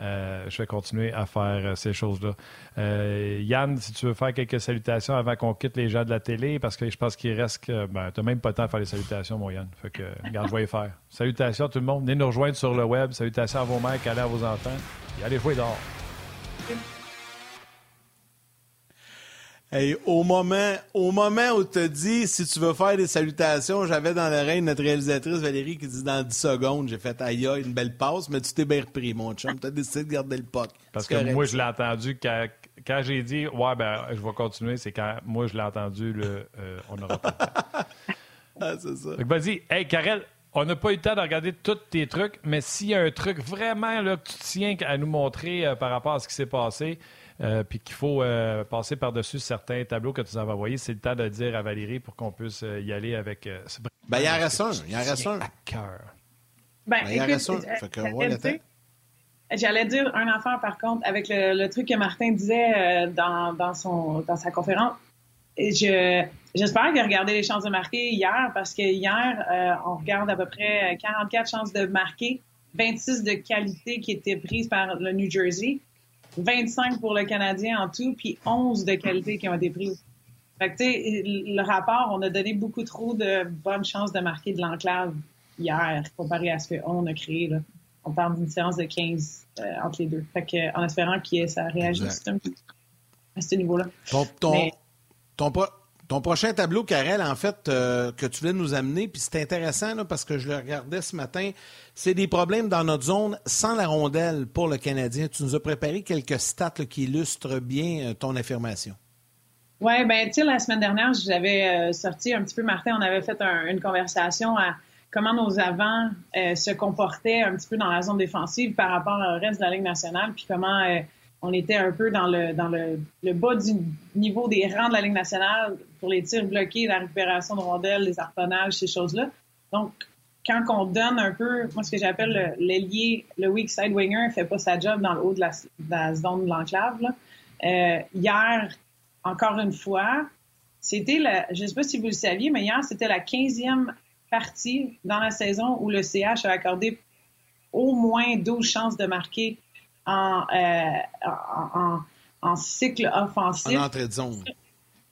Euh, je vais continuer à faire euh, ces choses-là. Euh, Yann, si tu veux faire quelques salutations avant qu'on quitte les gens de la télé, parce que je pense qu'il reste que. Ben, tu n'as même pas le temps de faire les salutations, mon Yann. Fait que, regarde, je vais les faire. Salutations à tout le monde. Venez nous rejoindre sur le web. Salutations à vos mères, allez à vos enfants. Et allez jouer dehors. Hey, au moment, au moment où tu dit si tu veux faire des salutations, j'avais dans l'oreille notre réalisatrice Valérie qui dit dans 10 secondes, j'ai fait aïe une belle passe, mais tu t'es bien repris, mon chum. Tu as décidé de garder le puck. Parce que moi, je l'ai entendu quand, quand j'ai dit ouais, ben, je vais continuer, c'est quand moi, je l'ai entendu, le, euh, on aura pas ah, c'est ça. vas-y, hey, Karel, on n'a pas eu le temps de regarder tous tes trucs, mais s'il y a un truc vraiment là, que tu tiens à nous montrer euh, par rapport à ce qui s'est passé, euh, puis qu'il faut euh, passer par-dessus certains tableaux que tu nous avais envoyés, c'est le temps de dire à Valérie pour qu'on puisse euh, y aller avec. ben, il y en reste un. Il y en reste un. Ben, ben, il y en reste un. J'allais dire un enfant, par contre, avec le, truc que Martin disait dans, dans, son, dans sa conférence. Je, j'espère qu'il a regardé les chances de marquer hier, parce que hier, on regarde à peu près 44 chances de marquer, 26 de qualité qui étaient prises par le New Jersey. 25 pour le Canadien en tout, puis 11 de qualité qui ont été prises. Fait que, le rapport, on a donné beaucoup trop de bonnes chances de marquer de l'enclave hier comparé à ce qu'on a créé. Là. On parle d'une séance de 15 euh, entre les deux. Fait que, en espérant que ça réagisse un peu à ce niveau-là. Ton, ton, Ton prochain tableau, Karel, en fait, euh, que tu voulais nous amener, puis c'est intéressant parce que je le regardais ce matin, c'est des problèmes dans notre zone sans la rondelle pour le Canadien. Tu nous as préparé quelques stats qui illustrent bien euh, ton affirmation. Oui, ben tu sais, la semaine dernière, j'avais euh, sorti un petit peu, Martin, on avait fait une conversation à comment nos avants se comportaient un petit peu dans la zone défensive par rapport au reste de la Ligue nationale, puis comment on était un peu dans le dans le, bas du niveau des rangs de la Ligue nationale pour les tirs bloqués, la récupération de rondelles, les harponnages, ces choses-là. Donc, quand on donne un peu, moi, ce que j'appelle l'ailier, le, weak side winger, fait pas sa job dans le haut de la, zone de l'enclave. Euh, hier, encore une fois, c'était la, je sais pas si vous le saviez, mais hier, c'était la 15e partie dans la saison où le CH a accordé au moins 12 chances de marquer euh, en, en, cycle offensif. En entrée de zone.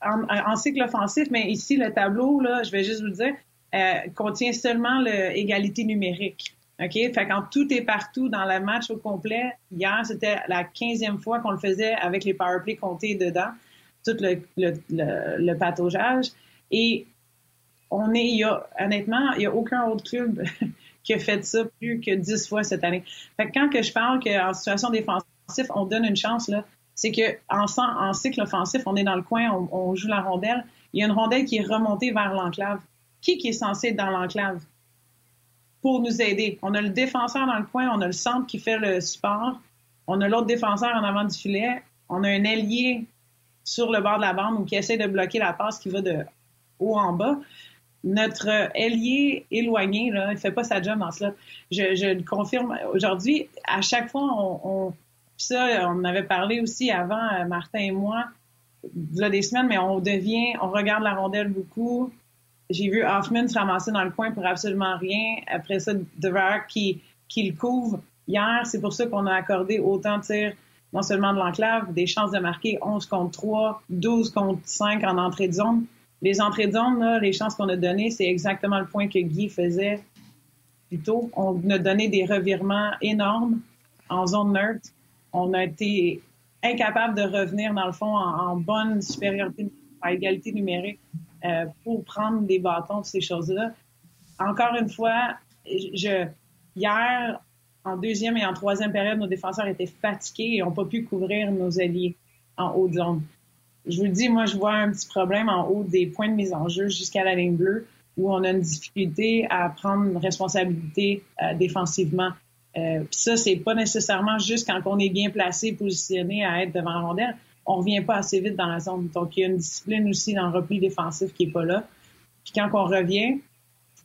En, cycle offensif, mais ici, le tableau, là, je vais juste vous dire, euh, contient seulement l'égalité numérique. OK? Fait quand tout est partout dans le match au complet, hier, c'était la quinzième fois qu'on le faisait avec les powerplays comptés dedans, tout le, le, le, pataugeage. Et on est, il y a, honnêtement, il n'y a aucun autre club qui a fait ça plus que dix fois cette année. Fait quand que je parle qu'en situation défensive, on donne une chance, là, c'est que en, en, cycle offensif, on est dans le coin, on, joue la rondelle. Il y a une rondelle qui est remontée vers l'enclave. Qui, qui est censé être dans l'enclave? Pour nous aider. On a le défenseur dans le coin, on a le centre qui fait le support, on a l'autre défenseur en avant du filet, on a un ailier sur le bord de la bande ou qui essaie de bloquer la passe qui va de haut en bas notre ailier éloigné, là, il fait pas sa job dans cela. Je, le confirme aujourd'hui. À chaque fois, on, ça, on avait parlé aussi avant, euh, Martin et moi, a des semaines, mais on devient, on regarde la rondelle beaucoup. J'ai vu Hoffman se ramasser dans le coin pour absolument rien. Après ça, Dever qui, qui le couvre. Hier, c'est pour ça qu'on a accordé autant de tirs, non seulement de l'enclave, des chances de marquer 11 contre 3, 12 contre 5 en entrée de zone. Les entrées de zone, les chances qu'on a données, c'est exactement le point que Guy faisait plus tôt. On a donné des revirements énormes en zone neutre. On a été incapable de revenir, dans le fond, en, bonne supériorité à égalité numérique euh, pour prendre des bâtons, ces choses-là. Encore une fois, je, hier, en deuxième et en troisième période, nos défenseurs étaient fatigués et n'ont pas pu couvrir nos alliés en haute zone je vous le dis, moi, je vois un petit problème en haut des points de mise en jeu jusqu'à la ligne bleue où on a une difficulté à prendre une responsabilité euh, défensivement. Euh, Puis ça, c'est pas nécessairement juste quand on est bien placé, positionné à être devant la rondelle. On revient pas assez vite dans la zone. Donc, il y a une discipline aussi dans le repli défensif qui est pas là. Puis quand on revient,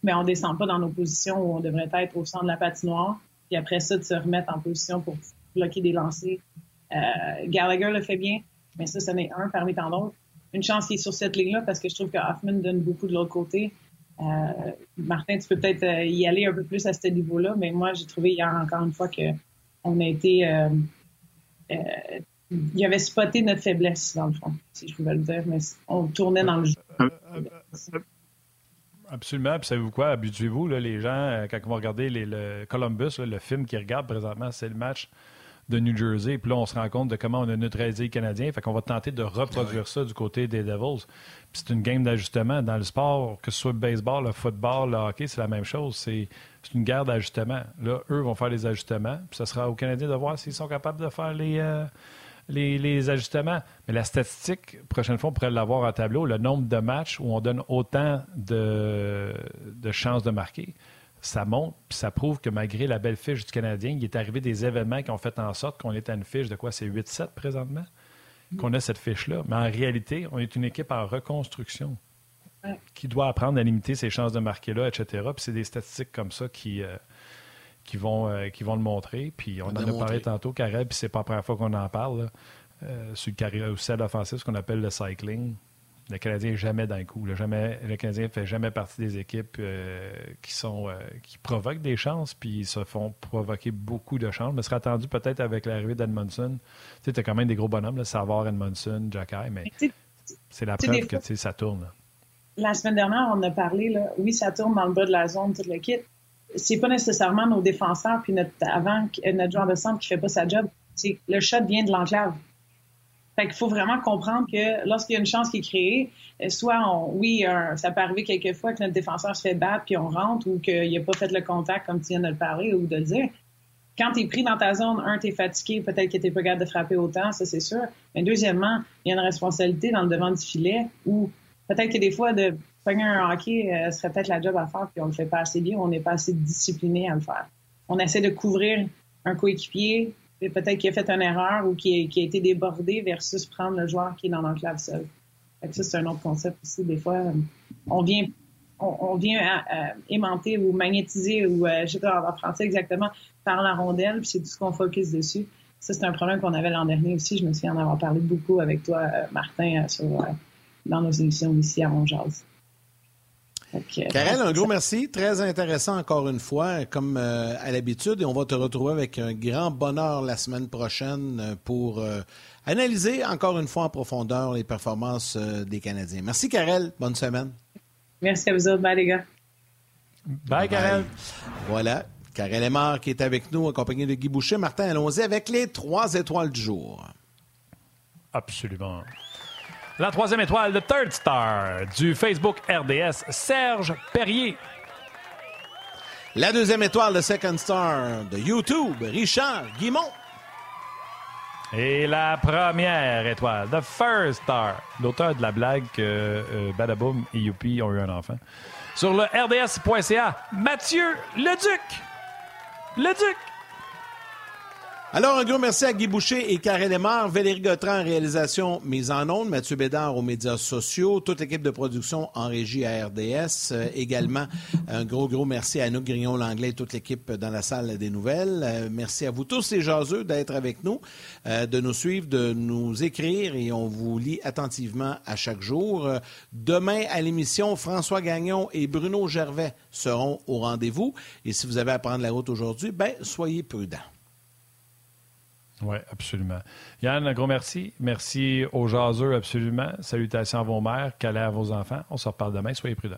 mais on descend pas dans nos positions où on devrait être au centre de la patinoire. Puis après ça, de se remettre en position pour bloquer des lancers. Euh, Gallagher le fait bien. Mais ça, ce n'est un parmi tant d'autres. Une chance qu'il est sur cette ligne-là parce que je trouve que Hoffman donne beaucoup de l'autre côté. Euh, Martin, tu peux peut-être euh, y aller un peu plus à ce niveau-là, mais moi, j'ai trouvé hier encore une fois que on a été. Euh, il avait spoté notre faiblesse, dans le fond, si je pouvais le dire, mais on tournait dans le jeu. Absolument. Puis savez-vous quoi? Habituez-vous, les gens, quand vous regardez les, le Columbus, le film qu'ils regardent présentement, c'est le match de New Jersey. Puis là, on se rend compte de comment on a neutralisé les Canadiens. Fait qu'on va tenter de reproduire ça du côté des Devils. Puis c'est une game d'ajustement. Dans le sport, que ce soit le baseball, le football, le hockey, c'est la même chose. C'est une guerre d'ajustement. Là, eux vont faire les ajustements. Puis ce sera aux Canadiens de voir s'ils sont capables de faire les, euh, les, les, ajustements. Mais la statistique, prochaine fois, on pourrait l'avoir en tableau, le nombre de matchs où on donne autant de, de chances de marquer ça montre, puis ça prouve que malgré la belle fiche du Canadien, il est arrivé des événements qui ont fait en sorte qu'on est à une fiche de quoi? C'est 8-7 présentement? Qu'on a cette fiche-là. Mais en réalité, on est une équipe en reconstruction qui doit apprendre à limiter ses chances de marquer là, etc. Puis c'est des statistiques comme ça qui, euh, qui, vont, euh, qui vont le montrer. Puis on, en a parlé tantôt, Carré, puis c'est pas la première fois qu'on en parle. Euh, sur le carré offensif, ce qu'on appelle le cycling. Le Canadien n'est jamais dans le coup. Le, jamais, le Canadien ne fait jamais partie des équipes euh, qui sont euh, qui provoquent des chances, puis ils se font provoquer beaucoup de chances. Mais ce serait attendu peut-être avec l'arrivée d'Edmondson. Tu sais, quand même des gros bonhommes, là, Savard, Edmondson, Jacky, mais c'est la preuve que ça tourne. La semaine dernière, on a parlé, là, oui, ça tourne dans le bas de la zone, tout le kit. C'est pas nécessairement nos défenseurs puis notre avant notre joueur de centre qui fait pas sa job. C'est le shot vient de l'enclave. Fait qu'il faut vraiment comprendre que lorsqu'il y a une chance qui est créée, euh, soit on, oui, ça peut arriver quelquefois que notre défenseur se fait battre puis on rentre ou qu'il n'a pas fait le contact comme tu viens de le parler ou de le dire. Quand tu es pris dans ta zone, un, tu fatigué, peut-être que tu pas capable de frapper autant, ça c'est sûr. Mais deuxièmement, il y a une responsabilité dans le devant du filet où peut-être que des fois, de pogner un hockey euh, serait peut-être la job à faire puis on le fait pas assez bien, on n'est pas assez discipliné à le faire. On essaie de couvrir un coéquipier, peut-être qu'il a fait une erreur ou qui a, été débordé versus prendre le joueur qui est dans notre seul. ça, c'est un autre concept aussi. Des fois, euh, on vient on, vient aimanter ou magnétiser ou euh, je sais pas en français exactement par la rondelle, puis c'est tout ce qu'on focus dessus. Ça, c'est un problème qu'on avait l'an dernier aussi. Je me souviens en avoir parlé beaucoup avec toi, euh, Martin, sur, dans nos émissions ici à Ronjaz. Karel, un gros merci. Très intéressant encore une fois, comme euh, à l'habitude. Et on va te retrouver avec un grand bonheur la semaine prochaine euh, pour euh, analyser encore une fois en profondeur les performances des Canadiens. Merci, Karel. Bonne semaine. Merci à vous autres. Bye, les gars. Bye, Karel. Voilà. Karel Aymar qui est avec nous, accompagné de Guy Boucher. Martin, allons-y avec les trois étoiles du jour. Absolument. La troisième étoile, le Third Star du Facebook RDS, Serge Perrier. La deuxième étoile, le Second Star de YouTube, Richard Guimont. Et la première étoile, The First Star, l'auteur de la blague que euh, Badaboom et Youpi ont eu un enfant. Sur le RDS.ca, Mathieu Leduc. Leduc. Alors, un gros merci à Guy Boucher et Karel Lemar, Valérie Gautran en réalisation mise en ondes, Mathieu Bédard aux médias sociaux, toute l'équipe de production en régie à RDS. Euh, également, un gros, gros merci à Anouk Grignon-Langlais et toute l'équipe dans la salle des nouvelles. Euh, merci à vous tous les jaseux d'être avec nous, euh, de nous suivre, de nous écrire et on vous lit attentivement à chaque jour. demain, à l'émission, François Gagnon et Bruno Gervais seront au rendez-vous. Et si vous avez à prendre la route aujourd'hui, ben, soyez prudents. Oui, absolument. Yann, un gros merci. Merci aux jaseux, absolument. Salutations à vos mères, câlins à vos enfants. On se reparle demain. Soyez prudents.